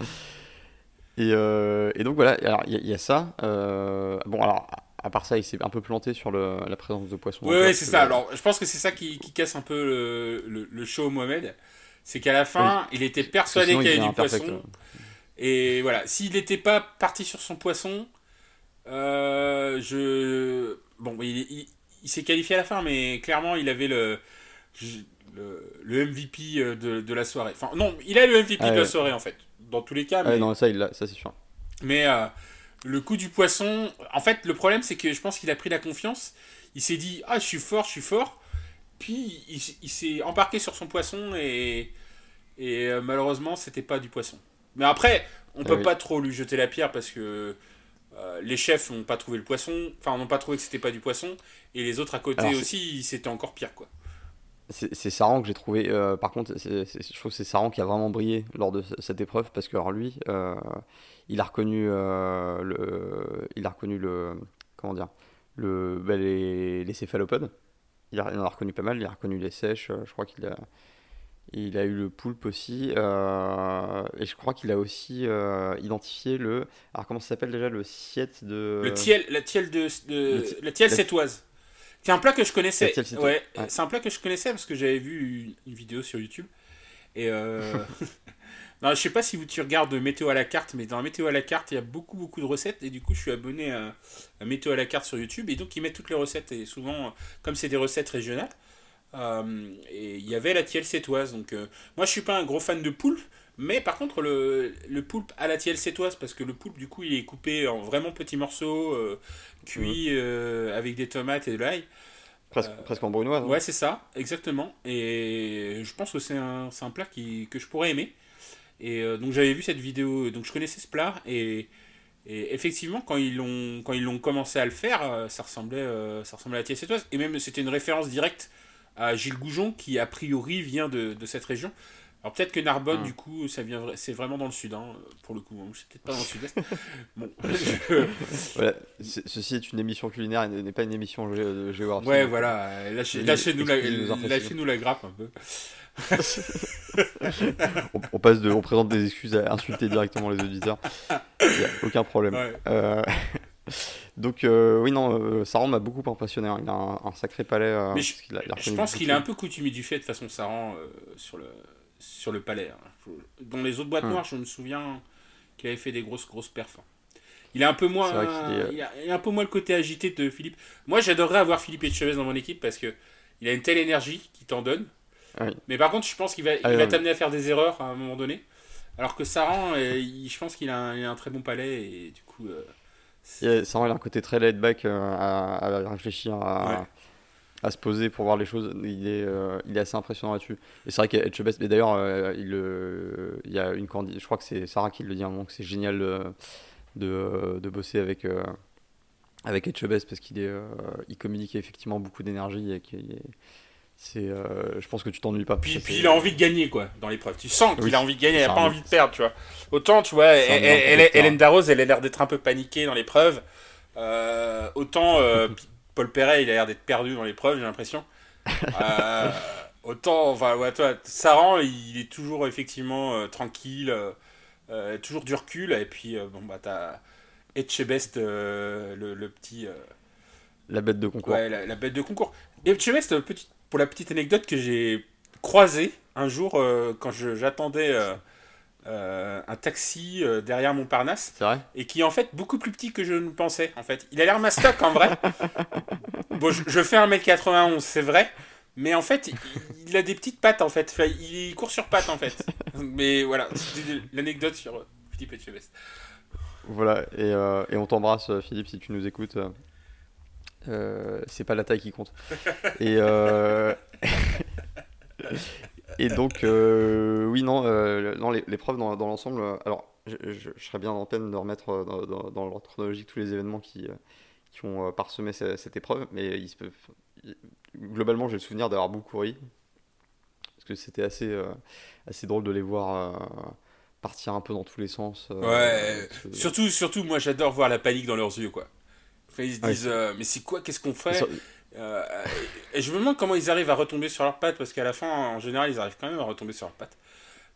Et, euh, et donc voilà, il y, a- il y a ça. euh, bon alors, à part ça, il s'est un peu planté sur le, la présence de poissons. Oui, c'est que, ça. euh, Alors, je pense que c'est ça qui, qui casse un peu le, le, le show Mohamed. C'est qu'à la fin, il était persuadé qu'il y avait du poisson. imperfect, Et voilà, s'il n'était pas parti sur son poisson, euh, je. Bon, il, il- il s'est qualifié à la fin, mais clairement, il avait le, le, le MVP de, de la soirée. Enfin, non, il a le MVP Ah de la soirée, en fait. Dans tous les cas, Ah mais, non, ça, il ça c'est sûr. mais euh, le coup du poisson. En fait, le problème, c'est que je pense qu'il a pris la confiance. Il s'est dit Ah, je suis fort, je suis fort. Puis, il, s'est embarqué sur son poisson et. Et euh, malheureusement, c'était pas du poisson. Mais après, on Ah peut oui. pas trop lui jeter la pierre parce que euh, les chefs n'ont pas trouvé le poisson, enfin n'ont pas trouvé que c'était pas du poisson, et les autres à côté Alors, aussi, c'était encore pire quoi. C'est Saran que j'ai trouvé. euh, par contre, je trouve que c'est Saran qui a vraiment brillé lors de ce- cette épreuve parce que alors lui, euh, il a reconnu euh, le, il a reconnu le, comment dire, le, bah, les, les céphalopodes. Il, a- il en a reconnu pas mal. Il a reconnu les sèches. Je crois qu'il a, il a eu le poulpe aussi. et je crois qu'il a aussi identifié le. Alors comment ça s'appelle déjà le siette de. Le tiel, la tielle de, de- le ti- la tielle sétoise. C'est un plat que je connaissais. Ouais, ouais. c'est un plat que je connaissais parce que j'avais vu une, vidéo sur YouTube. Et euh... non, je sais pas si vous tu regardes Météo à la carte, mais dans Météo à la carte, il y a beaucoup beaucoup de recettes et du coup, je suis abonné à, à Météo à la carte sur YouTube et donc ils mettent toutes les recettes et souvent, comme c'est des recettes régionales, euh, et il y avait la tielle sétoise. Donc euh, moi, je suis pas un gros fan de poulpe. Mais par contre, le, le poulpe à la tielle sétoise, parce que le poulpe, du coup, il est coupé en vraiment petits morceaux, euh, cuit euh, avec des tomates et de l'ail. presque, euh, presque en brunoise. hein. Ouais, c'est ça, exactement. Et je pense que c'est un, un plat qui, que je pourrais aimer. Et donc j'avais vu cette vidéo, donc je connaissais ce plat. Et, et effectivement, quand ils l'ont quand ils l'ont commencé à le faire, ça ressemblait, euh, ça ressemblait à la tielle sétoise. Et même c'était une référence directe à Gilles Goujon, qui a priori vient de, de cette région. Alors peut-être que Narbonne, Mm. du coup, ça vient, c'est vraiment dans le sud, hein, pour le coup. hein. C'est peut-être pas dans le sud-est. bon, je- Voilà, ceci est une émission culinaire et n'est pas une émission gé- de géographie. Ouais, voilà, euh, lâchez- lâchez-nous la, lâchez-nous la grappe un peu. on, on passe de, on présente des excuses à insulter directement les auditeurs. Il n'y a aucun problème. Ouais. Euh, donc euh, oui non, euh, Saran m'a beaucoup impressionné. hein. Il a un, un sacré palais. euh, Mais je- a- Je pense qu'il est un peu coutumier du fait de façon Saran euh, sur, le, sur le palais. hein. Dans les autres boîtes Hmm. noires, je me souviens qu'il avait fait des grosses grosses perfs. hein. Il est un peu moins, euh, il, a, il a un peu moins le côté agité de Philippe. Moi, j'adorerais avoir Philippe Etchevez dans mon équipe parce que il a une telle énergie qu'il t'en donne. Oui. Mais par contre, je pense qu'il va, il Ah va non, t'amener à faire des erreurs à un moment donné. Alors que Saran, euh, il- je pense qu'il a, un, il a un très bon palais et du coup. euh, Il a- Saran il a un côté très laid back euh, à, à réfléchir, à, Ouais. À se poser pour voir les choses. Il est, euh, il est assez impressionnant là-dessus. Et c'est vrai qu'Etchebest, mais d'ailleurs, euh, il, euh, il y a une candidate, je crois que c'est Sarah qui le dit à un moment que c'est génial de, de, de bosser avec, avec Etchebest parce qu'il est, il communique effectivement beaucoup d'énergie et qu'il. C'est, je pense que tu t'ennuies pas. Puis, puis il a envie de gagner, quoi, dans l'épreuve. Tu sens qu'il Oui. a envie de gagner, il C'est a un pas envie de perdre, tu vois. Autant, tu vois, elle- elle-. Hélène Darroze, elle a l'air d'être un peu paniquée dans l'épreuve. Euh, autant euh, Paul Perret, il a l'air d'être perdu dans l'épreuve, j'ai l'impression. Euh, autant, enfin, ouais, toi, Saran, il est toujours effectivement euh, tranquille. euh, toujours du recul. Et puis, bon, bah, t'as Etchebest, le, le petit. La bête de concours. ouais, la, la bête de concours. Etchebest, euh, petit, pour la petite anecdote que j'ai croisé un jour quand j'attendais euh, un taxi euh, derrière Montparnasse C'est vrai? Et qui est en fait beaucoup plus petit que je ne pensais en fait. Il a l'air mastoc en vrai. bon, je, je fais 1m91, c'est vrai. Mais en fait, il, il a des petites pattes en fait. Enfin, il court sur pattes en fait. Mais voilà, l'anecdote sur euh, Philippe Etchebest. Voilà, et, euh, et on t'embrasse, Philippe, si tu nous écoutes. c'est pas la taille qui compte. Et, euh, et donc, euh, oui, non, euh, non les- dans, dans l'ensemble. euh, alors, je, je- je serais bien en peine de remettre euh, dans, dans- dans l'ordre chronologique tous les événements qui, euh, qui ont parsemé ce- cette épreuve, mais il se peut- globalement, j'ai le souvenir d'avoir beaucoup ri. Parce que c'était assez, euh, assez drôle de les voir partir un peu dans tous les sens. Ouais, Surtout, surtout, moi j'adore voir la panique dans leurs yeux quoi. Enfin, ils se disent, euh, mais c'est quoi, qu'est-ce qu'on fait? Euh, et je me demande comment ils arrivent à retomber sur leurs pattes, parce qu'à la fin, en général, ils arrivent quand même à retomber sur leurs pattes.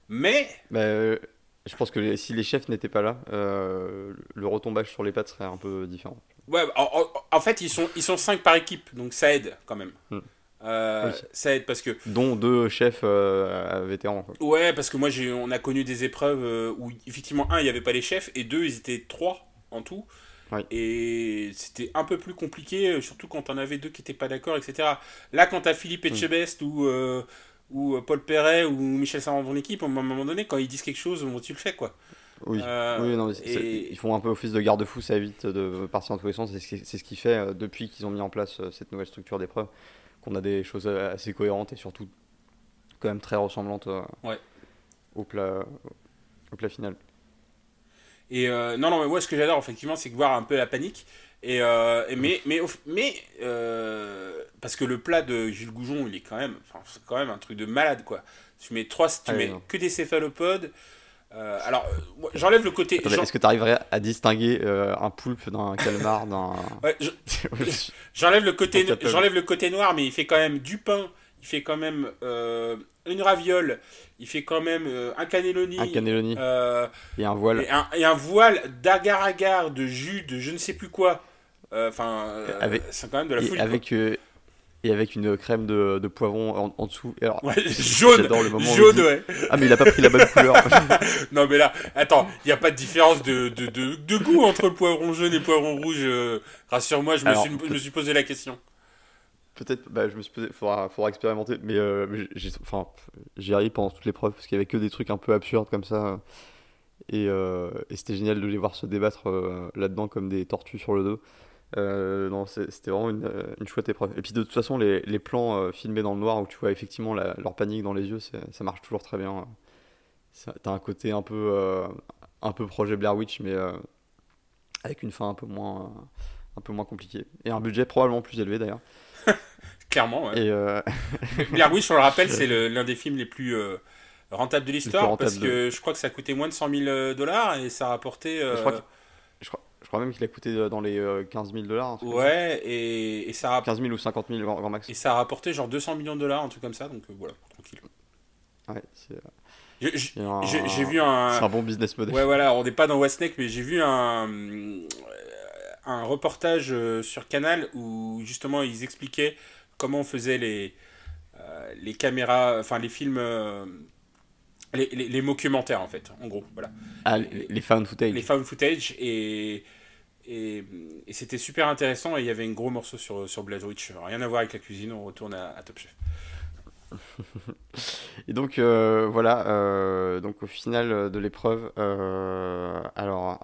Mais, Bah, euh, je pense que les- si les chefs n'étaient pas là, euh, le retombage sur les pattes serait un peu différent. ouais, en, fait, ils sont, ils sont 5 par équipe, donc ça aide quand même. Hmm. Euh, Oui. Ça aide parce que, Dont deux chefs euh, vétérans. quoi. ouais, parce que moi, on a connu des épreuves où, effectivement, un, il n'y avait pas les chefs, et deux, ils étaient trois en tout. Et c'était un peu plus compliqué, euh, surtout quand on avait deux qui n'étaient pas d'accord, etc. Là, quand t'as Philippe Etchebest ou, euh, ou euh, Paul Perret ou Michel Sarr dans ton équipe, à un moment donné, quand ils disent quelque chose, bon, tu le fais, quoi. Oui. Euh, oui, non, et- ils font un peu office de garde-fou, ça évite de partir dans tous les sens. C'est ce ce qui fait, depuis qu'ils ont mis en place cette nouvelle structure d'épreuve, qu'on a des choses assez cohérentes et surtout quand même très ressemblantes Ouais. au, plat, au plat final. Et euh, non, non, mais moi, ce que j'adore, effectivement, c'est de voir un peu la panique. Et, euh, et mais, mais, au- mais euh, parce que le plat de Gilles Goujon, il est quand même, enfin, c'est quand même un truc de malade, quoi. Tu mets trois, tu Ah mets non. que des céphalopodes. Alors, j'enlève le côté. Est-ce que tu arriverais à distinguer un poulpe d'un calmar, d'un. ouais, je- J'enlève le côté, j'enlève le côté noir, mais il fait quand même du pain. Il fait quand même euh, une raviole. Il fait quand même euh, un cannelloni. un cannelloni euh, et un voile. et, un, et un voile d'agar-agar, de jus, de je ne sais plus quoi. Enfin, c'est quand même de la folie. avec, et avec une crème de, de poivron en, en dessous. Alors, Ouais, jaune, le moment jaune, dit, ouais. Ah, mais il a pas pris la bonne couleur. Non, mais là, attends, il n'y a pas de différence de, de, de, de goût entre le poivron jaune et le poivron rouge. Rassure-moi, je, me Alors, suis- je me suis posé la question. Peut-être, bah, je me suis posé, faudra, faudra expérimenter, mais euh, j'ai ri pendant toute l'épreuve parce qu'il y avait que des trucs un peu absurdes comme ça, et, euh, et c'était génial de les voir se débattre euh, là-dedans comme des tortues sur le dos. Euh, non, c'était vraiment une, euh, une chouette épreuve. Et puis de toute façon, les, les plans euh, filmés dans le noir où tu vois effectivement leur panique dans les yeux, ça marche toujours très bien. Ça- T'as un côté un peu, euh, un peu projet Blair Witch, mais euh, avec une fin un peu moins, euh, un peu moins compliquée. Et un budget probablement plus élevé d'ailleurs. Clairement, ouais. Et euh, Blair Witch, on le rappelle, c'est l'un des films les plus euh, rentables de l'histoire parce que je crois que ça coûtait moins de 100 000 dollars et ça a rapporté. euh, Je crois Je crois, je crois même qu'il a coûté euh, dans les euh, 15 000 dollars. ouais, et, et, ça a, 15 000 ou 50 000 grand, max. et ça a rapporté genre 200 millions de dollars, un truc comme ça, donc euh, voilà, tranquille. Ouais, c'est euh, J'ai- un- vu c'est un. un bon business model. Ouais, voilà, on n'est pas dans Westneck, mais j'ai vu un, euh, un reportage euh, sur Canal où justement ils expliquaient comment on faisait les, euh, les caméras, enfin les films, euh, les, les, les en fait, en gros, voilà. Ah, les, les found footage. Les found footage et. Et, et c'était super intéressant et il y avait un gros morceau sur, sur Blair Witch. Rien à voir avec la cuisine, on retourne à, à Top Chef. Et donc euh, voilà, donc au final de l'épreuve, alors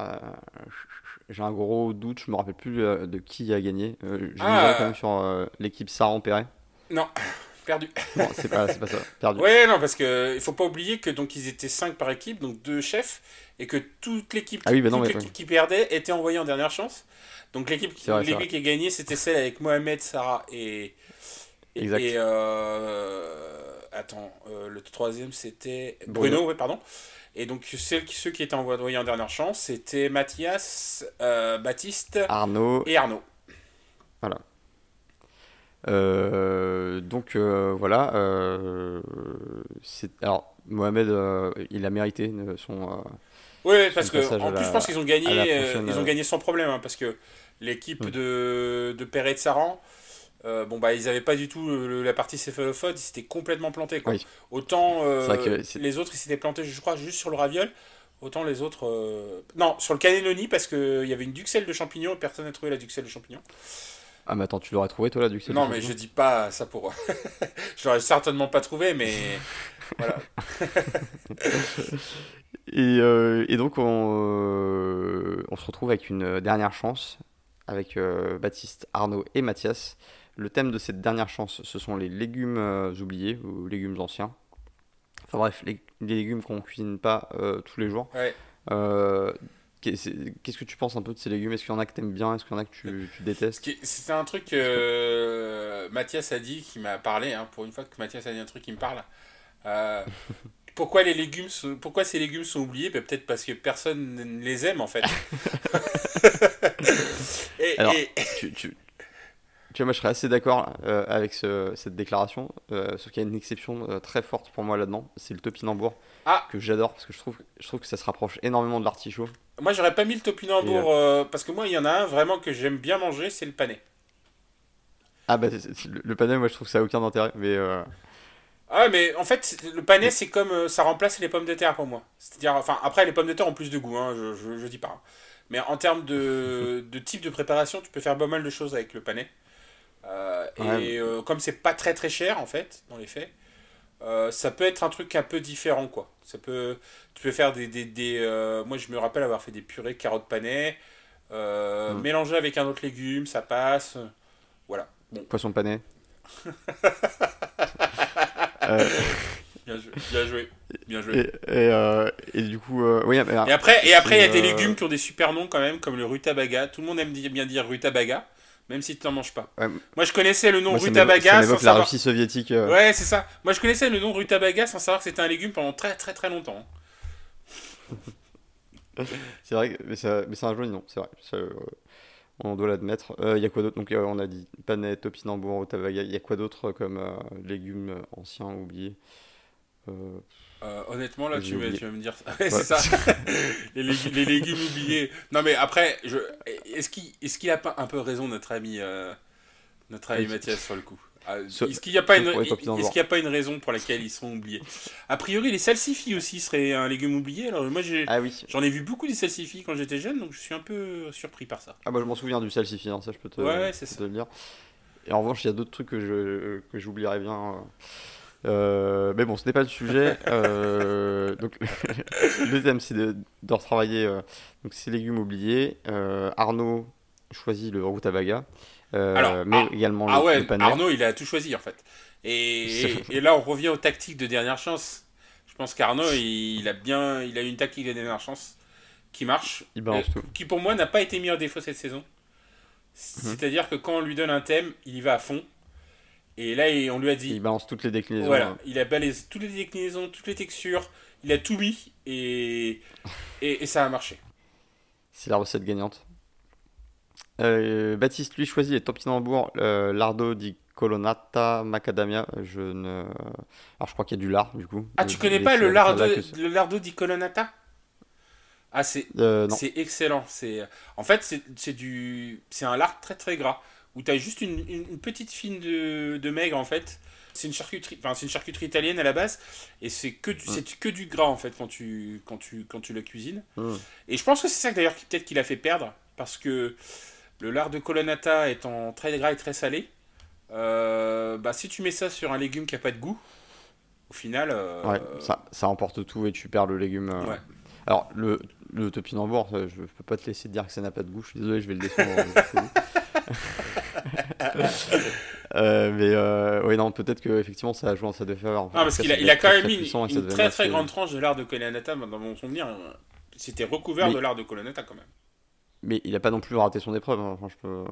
j'ai un gros doute, je me rappelle plus euh, de qui a gagné. Euh, je Ah. quand même sur euh, l'équipe Saran-Perret. Non, perdu. Bon, c'est pas, pas ça, perdu. Ouais, non, parce que il faut pas oublier que donc ils étaient 5 par équipe, donc deux chefs, et que toute l'équipe Ah oui, bah qui perdait était envoyée en dernière chance. Donc l'équipe qui, qui a gagné, c'était celle avec Mohamed, Sarah et. et- Exact. Et. euh, attends, euh, le troisième c'était. Bruno, Bruno. ouais, pardon. Et donc celles qui, ceux qui étaient envoyés en dernière chance, c'était Mathias, euh, Baptiste Arnaud, et Arnaud. Euh, donc euh, voilà. alors Mohamed, il a mérité son, Oui, parce que en plus, je pense qu'ils ont gagné, ils ont gagné sans problème, hein, parce que l'équipe mm. de, de Perret de Saran, bon bah ils avaient pas du tout la partie céphalophode, ils s'étaient complètement plantés quoi. Autant les autres ils s'étaient plantés je crois juste sur le raviol, autant les autres non sur le cannelloni parce qu'il y avait une duxelle de champignons et personne n'a trouvé la duxelle de champignons. Ah, mais attends, tu l'aurais trouvé toi là, du Non, mais je dis pas ça pour. je l'aurais certainement pas trouvé, mais. voilà. et, euh, et, donc, on, euh, on, se retrouve avec une dernière chance, avec euh, Baptiste, Arnaud et Mathias. Le thème de cette dernière chance, ce sont les légumes oubliés ou légumes anciens. Enfin bref, les, les légumes qu'on cuisine pas tous les jours. Ouais. Qu'est-ce que tu penses un peu de ces légumes? Est-ce qu'il y en a que tu aimes bien? Est-ce qu'il y en a que tu, détestes? C'est un truc que euh, Mathias a dit, qui m'a parlé, hein, pour une fois que Mathias a dit un truc qui me parle. Euh, pourquoi, les légumes pourquoi ces légumes sont oubliés? Ben, Peut-être parce que personne ne les aime en fait. et, Alors, Tu, tu, tu, vois, moi je serais assez d'accord euh, avec cette déclaration, sauf qu'il y a une exception très forte pour moi là-dedans, c'est le topinambour. Ah. que j'adore parce que je trouve, je trouve que ça se rapproche énormément de l'artichaut. Moi, j'aurais pas mis le topinambour euh, parce que moi, il y en a un vraiment que j'aime bien manger, c'est le panais. Ah bah le panais, moi je trouve que ça a aucun intérêt, mais. Euh... Ah mais en fait le panais c'est comme euh, ça remplace les pommes de terre pour moi. C'est-à-dire enfin après les pommes de terre ont plus de goût, hein, je, je, je, dis pas. Hein. Mais en termes de, de, type de préparation, tu peux faire pas mal de choses avec le panais. Euh, et comme c'est pas très très cher en fait dans les faits, euh, ça peut être un truc un peu différent quoi. Ça peut, tu peux faire des, des, des euh, moi je me rappelle avoir fait des purées carottes panais, euh, mm. mélanger avec un autre légume, ça passe, voilà. Poisson pané. bien, joué, bien joué, bien joué. Et, et, du coup, oui. et après, et après il y a des légumes qui ont des super noms quand même, comme le rutabaga. Tout le monde aime bien dire rutabaga même si tu n'en manges pas. Moi, je connaissais le nom rutabaga sans savoir. la Russie soviétique. Euh. Ouais, c'est ça. Moi, je connaissais le nom rutabaga sans savoir que c'était un légume pendant très très très longtemps. c'est vrai, mais c'est un joli nom, c'est vrai. Euh, on doit l'admettre. Il euh, y a quoi d'autre? Donc, on a dit panette, topinambour, rutabaga. Il y a quoi d'autre comme légumes anciens oubliés? Euh, honnêtement, là, tu vas, tu vas, me dire. c'est ça. les, légumes, oubliés. Non, mais après, je... est-ce qu'il est qu a pas un peu raison, notre ami, euh, notre ami Mathias, sur le coup? Ah, Est-ce qu'il n'y a, pas une... est a pas une raison pour laquelle ils sont oubliés? A priori, les salsifis aussi seraient un légume oublié. Alors, moi, ah j'en ai vu beaucoup des salsifis quand j'étais jeune, donc je suis un peu surpris par ça. Ah, bah, je m'en souviens du salsifi, hein, ça, je peux te, ouais, te le dire. Et en revanche, il y a d'autres trucs que je que j'oublierais bien. Euh, euh, mais bon, ce n'est pas le sujet. Euh, donc, le thème, c'est de, de, retravailler euh, donc ces légumes oubliés. Arnaud choisit le rutabaga, Alors, mais ah, également ah le, ouais, Arnaud, il a tout choisi en fait. Et, et, là, on revient aux tactiques de dernière chance. Je pense qu'Arnaud, il, a bien, il a une tactique de dernière chance qui marche, qui pour moi n'a pas été mis en défaut cette saison. Mhm. C'est-à-dire que quand on lui donne un thème, il y va à fond. Et là, on lui a dit. Il balance toutes les déclinaisons. Voilà, il a balayé toutes les déclinaisons, toutes les textures, il a tout mis et, et, ça a marché. C'est la recette gagnante. Euh, Baptiste, lui, choisit les topinambours, euh, lardo di colonnata, macadamia. Je ne. Alors, je crois qu'il y a du lard, du coup. Ah, tu connais pas le lardo, le lardo di colonnata Ah, c'est euh, excellent. C'est En fait, c'est du... un lard très très gras où tu as juste une, une, petite fine de, de maigre en fait. C'est une charcuterie, enfin c'est une charcuterie italienne à la base et c'est que du, c'est que du gras en fait quand tu quand tu quand tu la cuisines. Et je pense que c'est ça d'ailleurs qui peut-être qui l'a fait perdre parce que le lard de colonnata étant très gras et très salé, euh, bah si tu mets ça sur un légume qui a pas de goût, au final. Euh, ouais, ça, ça emporte tout et tu perds le légume. Euh. Ouais. Alors le le topinambour, je peux pas te laisser dire que ça n'a pas de goût. Je suis désolé, je vais le descendre. Euh, mais euh, oui, non, peut-être que effectivement ça a joué en sa défaveur. Non, parce qu'il a, il a quand même mis une, une très très grande tranche de l'art de Colonata dans mon souvenir. C'était recouvert de l'art de Colonata quand même. Mais il n'a pas non plus raté son épreuve. Hein. Enfin, je peux...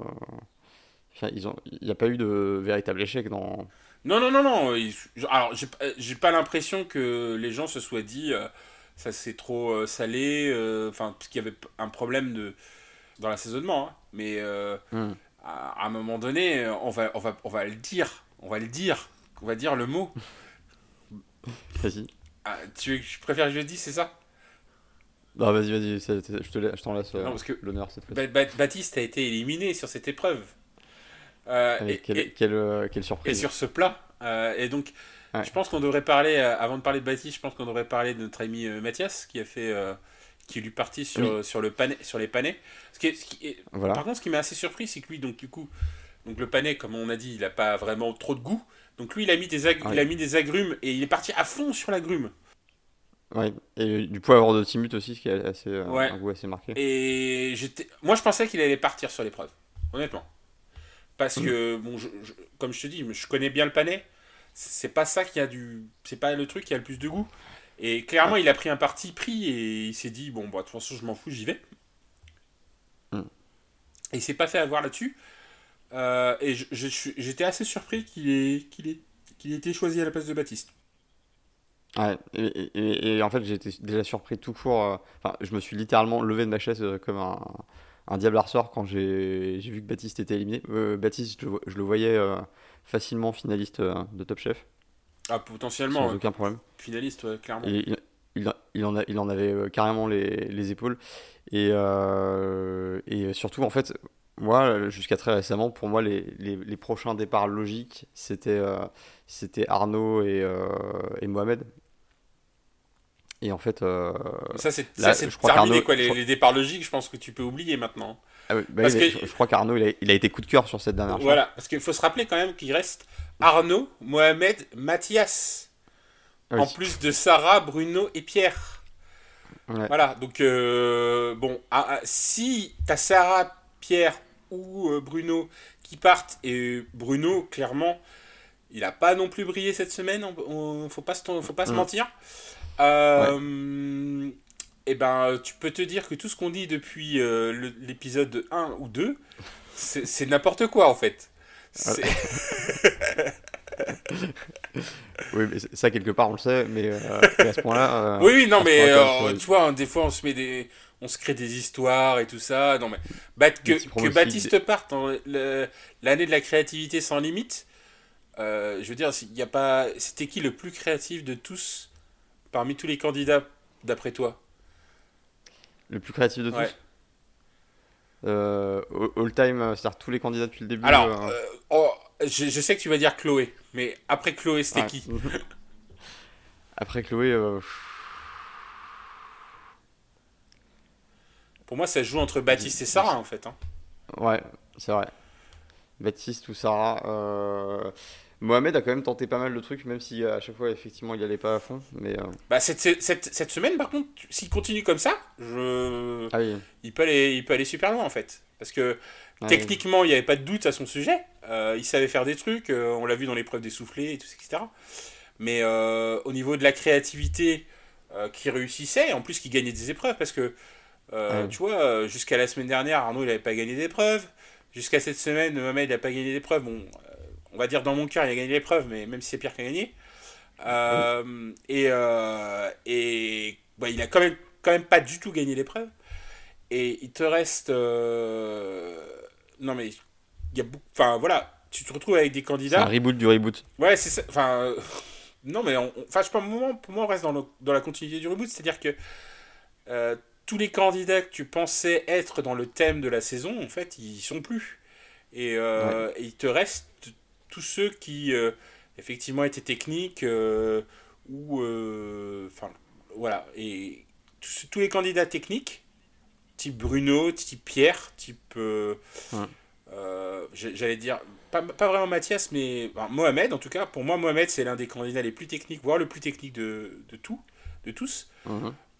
ils ont... Il n'y a pas eu de véritable échec dans. Non, non, non, non. Alors, j'ai pas l'impression que les gens se soient dit euh, ça c'est trop salé. Enfin, parce qu'il y avait un problème de dans l'assaisonnement. Hein. Mais hmm à un moment donné, on va, on va, on va le dire. On va le dire. On va dire le mot. Vas-y. Ah, tu, je préfère que je le dise, c'est ça? Non, vas-y, vas-y, je te la- je t'en laisse euh, Non, parce que l'honneur cette fois. Ba- Ba- Baptiste a été éliminé sur cette épreuve. Euh, et, quelle, et- quelle, euh, quelle et surprise. sur ce plat. Euh, et donc, Ouais. je pense qu'on devrait parler, euh, avant de parler de Baptiste, je pense qu'on devrait parler de notre ami euh, Mathias, qui a fait. euh, qui est lui parti sur, sur, le panais, sur les panais. Ce qui est- ce qui est- Voilà. Par contre, ce qui m'a assez surpris, c'est que lui, donc, du coup, donc, le panais, comme on a dit, il n'a pas vraiment trop de goût. Donc lui, il a, mis des ag- Ouais. il a mis des agrumes et il est parti à fond sur l'agrume. Ouais. Et du poivre de Timut aussi, ce qui est assez, euh, Ouais. un goût assez marqué. Et moi, je pensais qu'il allait partir sur l'épreuve, honnêtement. Parce Mm. que, bon, je- je- comme je te dis, je connais bien le panais. C'est pas ça qui a du, c'est pas le truc qui a le plus de goût. Et clairement, il a pris un parti pris et il s'est dit bon, bah, de toute façon, je m'en fous, j'y vais. Mm. Et il s'est pas fait avoir là-dessus. Euh, et j'étais assez surpris qu'il ait, qu'il ait, qu'il ait été choisi à la place de Baptiste. Ouais, et, et- et en fait, été déjà surpris tout court. euh, Enfin, je me suis littéralement levé de ma chaise euh, comme un, un diable à ressort quand j'ai vu que Baptiste était éliminé. Euh, Baptiste, je, je le voyais facilement finaliste euh, de Top Chef, Ah, sans potentiellement, euh, aucun problème. finaliste, ouais, clairement. Et il, il, il en, a- il en avait euh, carrément les, les épaules. Et, euh, et surtout, en fait, moi, jusqu'à très récemment, pour moi, les, les, les prochains départs logiques, c'était euh, c'était Arnaud et, euh, et Mohamed. Et en fait, Ça, c'est terminé, qu'Arnaud- quoi. Les, les départs logiques, je pense que tu peux oublier maintenant. Ah oui, bah Parce oui, mais que- je, crois qu'Arnaud, il a, il a été coup de cœur sur cette dernière. Voilà, parce qu'il faut se rappeler quand même qu'il reste Arnaud, Mohamed, Mathias. Ah oui. En plus de Sarah, Bruno et Pierre. Ouais. Voilà, donc euh, bon, ah, ah, si t'as Sarah, Pierre ou euh, Bruno qui partent, et Bruno, clairement, il a pas non plus brillé cette semaine, on, on- faut pas se, faut pas se Mm. mentir. Euh, Et ben, tu peux te dire que tout ce qu'on dit depuis euh, l'épisode 1 ou 2, c'est n'importe quoi en fait. Oui, mais ça, quelque part, on le sait, mais, euh, mais à ce point-là. euh, Oui, oui, non, on mais euh, tu vois, hein, des fois, on se met des, on se crée des histoires et tout ça. Non, mais que, Baptiste parte le- l'année de la créativité sans limite. euh, je veux dire, il y a pas, c'était qui le plus créatif de tous parmi tous les candidats, d'après toi? Le plus créatif de tous Ouais. Euh, all time, euh, c'est-à-dire tous les candidats depuis le début. Alors, euh, oh, je, je sais que tu vas dire Chloé, mais après Chloé, c'était ouais. qui Après Chloé, Pour moi, ça se joue entre Baptiste et Sarah, en fait. hein. ouais, c'est vrai. Baptiste ou Sarah. Mohamed a quand même tenté pas mal de trucs, même si euh, à chaque fois, effectivement, il allait pas à fond. Mais euh, Bah, cette, cette, cette semaine, par contre, s'il continue comme ça, je... ah oui, il, peut aller, il peut aller super loin, en fait. Parce que ouais, techniquement, il n'y avait pas de doute à son sujet. Euh, il savait faire des trucs, euh, on l'a vu dans l'épreuve des soufflets, et tout, etc. Mais au niveau de la créativité, qui réussissait, en plus qui gagnait des épreuves, parce que, Ouais. tu vois, jusqu'à la semaine dernière, Arnaud, il n'avait pas gagné d'épreuve. Jusqu'à cette semaine, Mohamed n'a pas gagné d'épreuve. Bon, on va dire dans mon cœur, il a gagné l'épreuve, mais même si c'est Pierre qui a gagné. Euh, Et, euh, et bah, il a quand même, quand même pas du tout gagné l'épreuve. Et il te reste. euh, Non, mais il y a beaucoup. Enfin, voilà, tu te retrouves avec des c'est un candidats. reboot du reboot. Ouais, c'est ça. Enfin, non, mais on, on- enfin, je sais pas, pour moi, pour moi, on reste dans, le- dans la continuité du reboot. C'est-à-dire que euh, tous les candidats que tu pensais être dans le thème de la saison, en fait, ils sont plus. Et, euh, et il te reste tous ceux qui, euh, effectivement, étaient techniques euh, ou. euh, Enfin, voilà. Et tous, tous les candidats techniques, type Bruno, type Pierre, type. Ouais. J'allais dire, pas, pas vraiment Mathias, mais enfin, Mohamed en tout cas. Pour moi, Mohamed, c'est l'un des candidats les plus techniques, voire le plus technique de, de tout, de tous.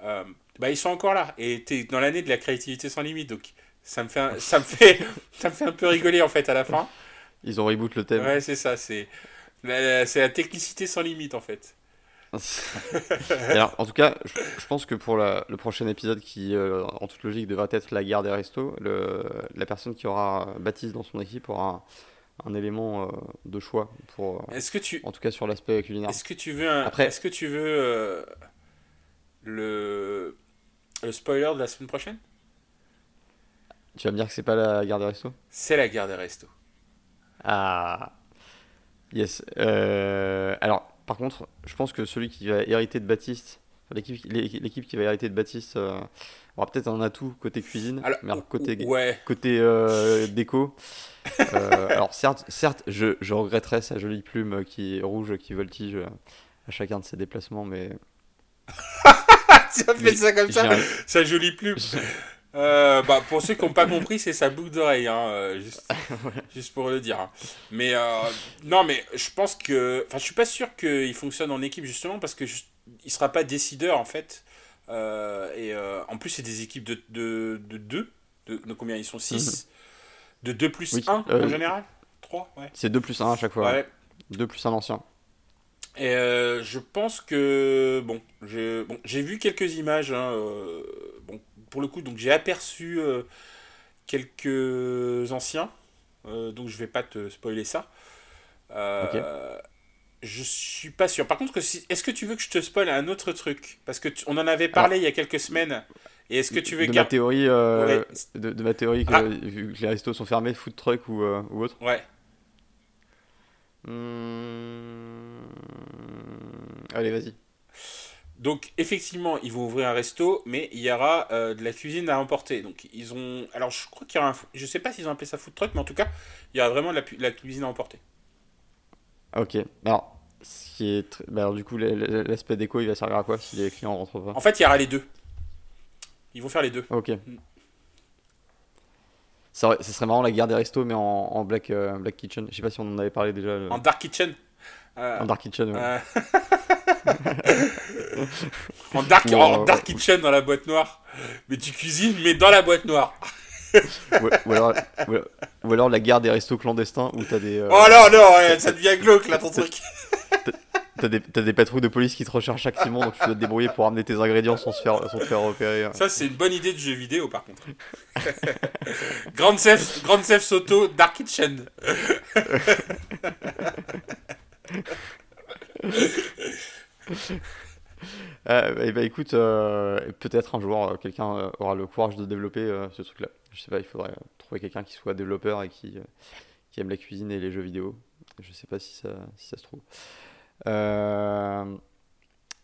Euh, bah, ils sont encore là. Et tu es dans l'année de la créativité sans limite. Donc, ça me fait un, ça me fait, ça me fait un peu rigoler en fait à la fin. Ils ont reboot le thème. Ouais, c'est ça. C'est la, la- c'est la technicité sans limite en fait. Alors, en tout cas, je, je pense que pour la- le prochain épisode, qui euh, en toute logique devrait être la guerre des restos, le, la personne qui aura Baptiste dans son équipe aura un, un élément euh, de choix pour, euh, Est-ce que tu, en tout cas sur l'aspect culinaire. est-ce que tu veux, un- Après- est-ce que tu veux euh, le, le spoiler de la semaine prochaine? Tu vas me dire que c'est pas la guerre des restos? C'est la guerre des restos. Ah, yes. Euh, alors, par contre, je pense que celui qui va hériter de Baptiste l'équipe, qui va hériter de Baptiste euh, aura peut-être un atout côté cuisine, Alors, mais alors côté, Ouais. côté euh, déco. alors certes, certes je, je regretterais sa jolie plume qui est rouge qui voltige à chacun de ses déplacements, mais tu as fait ça comme ça Sa jolie plume. Euh, bah, pour ceux qui n'ont pas compris, c'est sa boucle d'oreille, hein, euh, juste, juste pour le dire. hein. Mais euh, non, mais je pense que, enfin, je suis pas sûr qu'il fonctionne en équipe justement parce que juste- il sera pas décideur en fait. Euh, et en plus, c'est des équipes de de, de deux. De, de combien ils sont? 6 De 2 plus Oui, 1 euh, en général? 3 ouais. c'est 2 plus 1 à chaque fois. Ouais. 2 plus un ancien. Et je pense que bon, j'ai bon, vu quelques images. hein, bon, pour le coup, donc j'ai aperçu euh, quelques anciens. euh, donc je vais pas te spoiler ça. Euh, Je suis pas sûr. Par contre, que si- est-ce que tu veux que je te spoil un autre truc? Parce que tu- on en avait parlé il y a quelques semaines. Et est-ce que tu veux de ma théorie, Ouais. de, de ma théorie que Ah. vu que les restos sont fermés, food truck ou, ou autre. Ouais. Hmm, Allez, vas-y. Donc effectivement, ils vont ouvrir un resto, mais il y aura euh, de la cuisine à emporter. Donc ils ont, alors je crois qu'il y aura un, je sais pas s'ils ont appelé ça food truck, mais en tout cas, il y aura vraiment de la, pu- de la cuisine à emporter. Ok. Alors, ce qui est tr- bah, alors, du coup, l'aspect déco, il va servir à quoi si les clients rentrent pas? En fait, il y aura les deux. Ils vont faire les deux. Ok. Ça, aurait- ça serait marrant la guerre des restos, mais en, en black, euh, black kitchen. Je sais pas si on en avait parlé déjà. le- En dark kitchen? Euh, en dark kitchen. ouais. en dark, en dark kitchen dans la boîte noire. Mais tu cuisines, mais dans la boîte noire. ou, ou alors, ou, ou alors la guerre des restos clandestins où t'as des, euh, Oh non, non, ouais, ça devient glauque là ton truc. t'as des, t'as des patrouilles de police qui te recherchent activement, donc tu dois te débrouiller pour amener tes ingrédients sans, se faire, sans te faire repérer. Ça, c'est une bonne idée de jeu vidéo par contre. Grand Theft, Grand Theft Auto Dark Kitchen. Euh, et bah écoute, euh, peut-être un jour euh, quelqu'un aura le courage de développer ce truc-là. Je sais pas, il faudrait trouver quelqu'un qui soit développeur et qui, qui aime la cuisine et les jeux vidéo. Je sais pas si ça, si ça se trouve.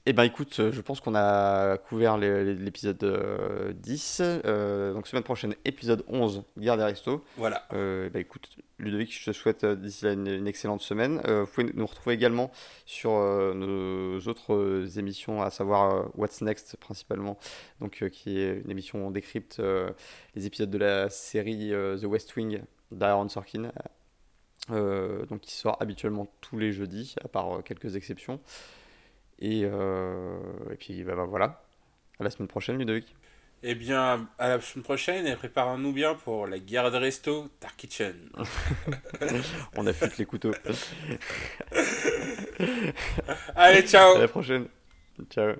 Euh, et ben écoute, euh, je pense qu'on a couvert l'épisode euh, 10. Euh, donc semaine prochaine, épisode 11, Guerre des Restos. Voilà. Euh, bah écoute, Ludovic, je te souhaite euh, d'ici là une, une excellente semaine. Euh, vous pouvez nous retrouver également sur euh, nos autres euh, émissions, à savoir euh, What's Next principalement, donc euh, qui est une émission où on décrypte euh, les épisodes de la série euh, The West Wing d'Aaron Sorkin, euh, donc qui sort habituellement tous les jeudis, à part euh, quelques exceptions. Et, euh, et puis bah, bah, voilà, à la semaine prochaine, Ludovic. Eh bien, à la semaine prochaine et préparons-nous bien pour la guerre des restos Dark Kitchen. On affûte les couteaux. Allez, ciao À la prochaine. Ciao.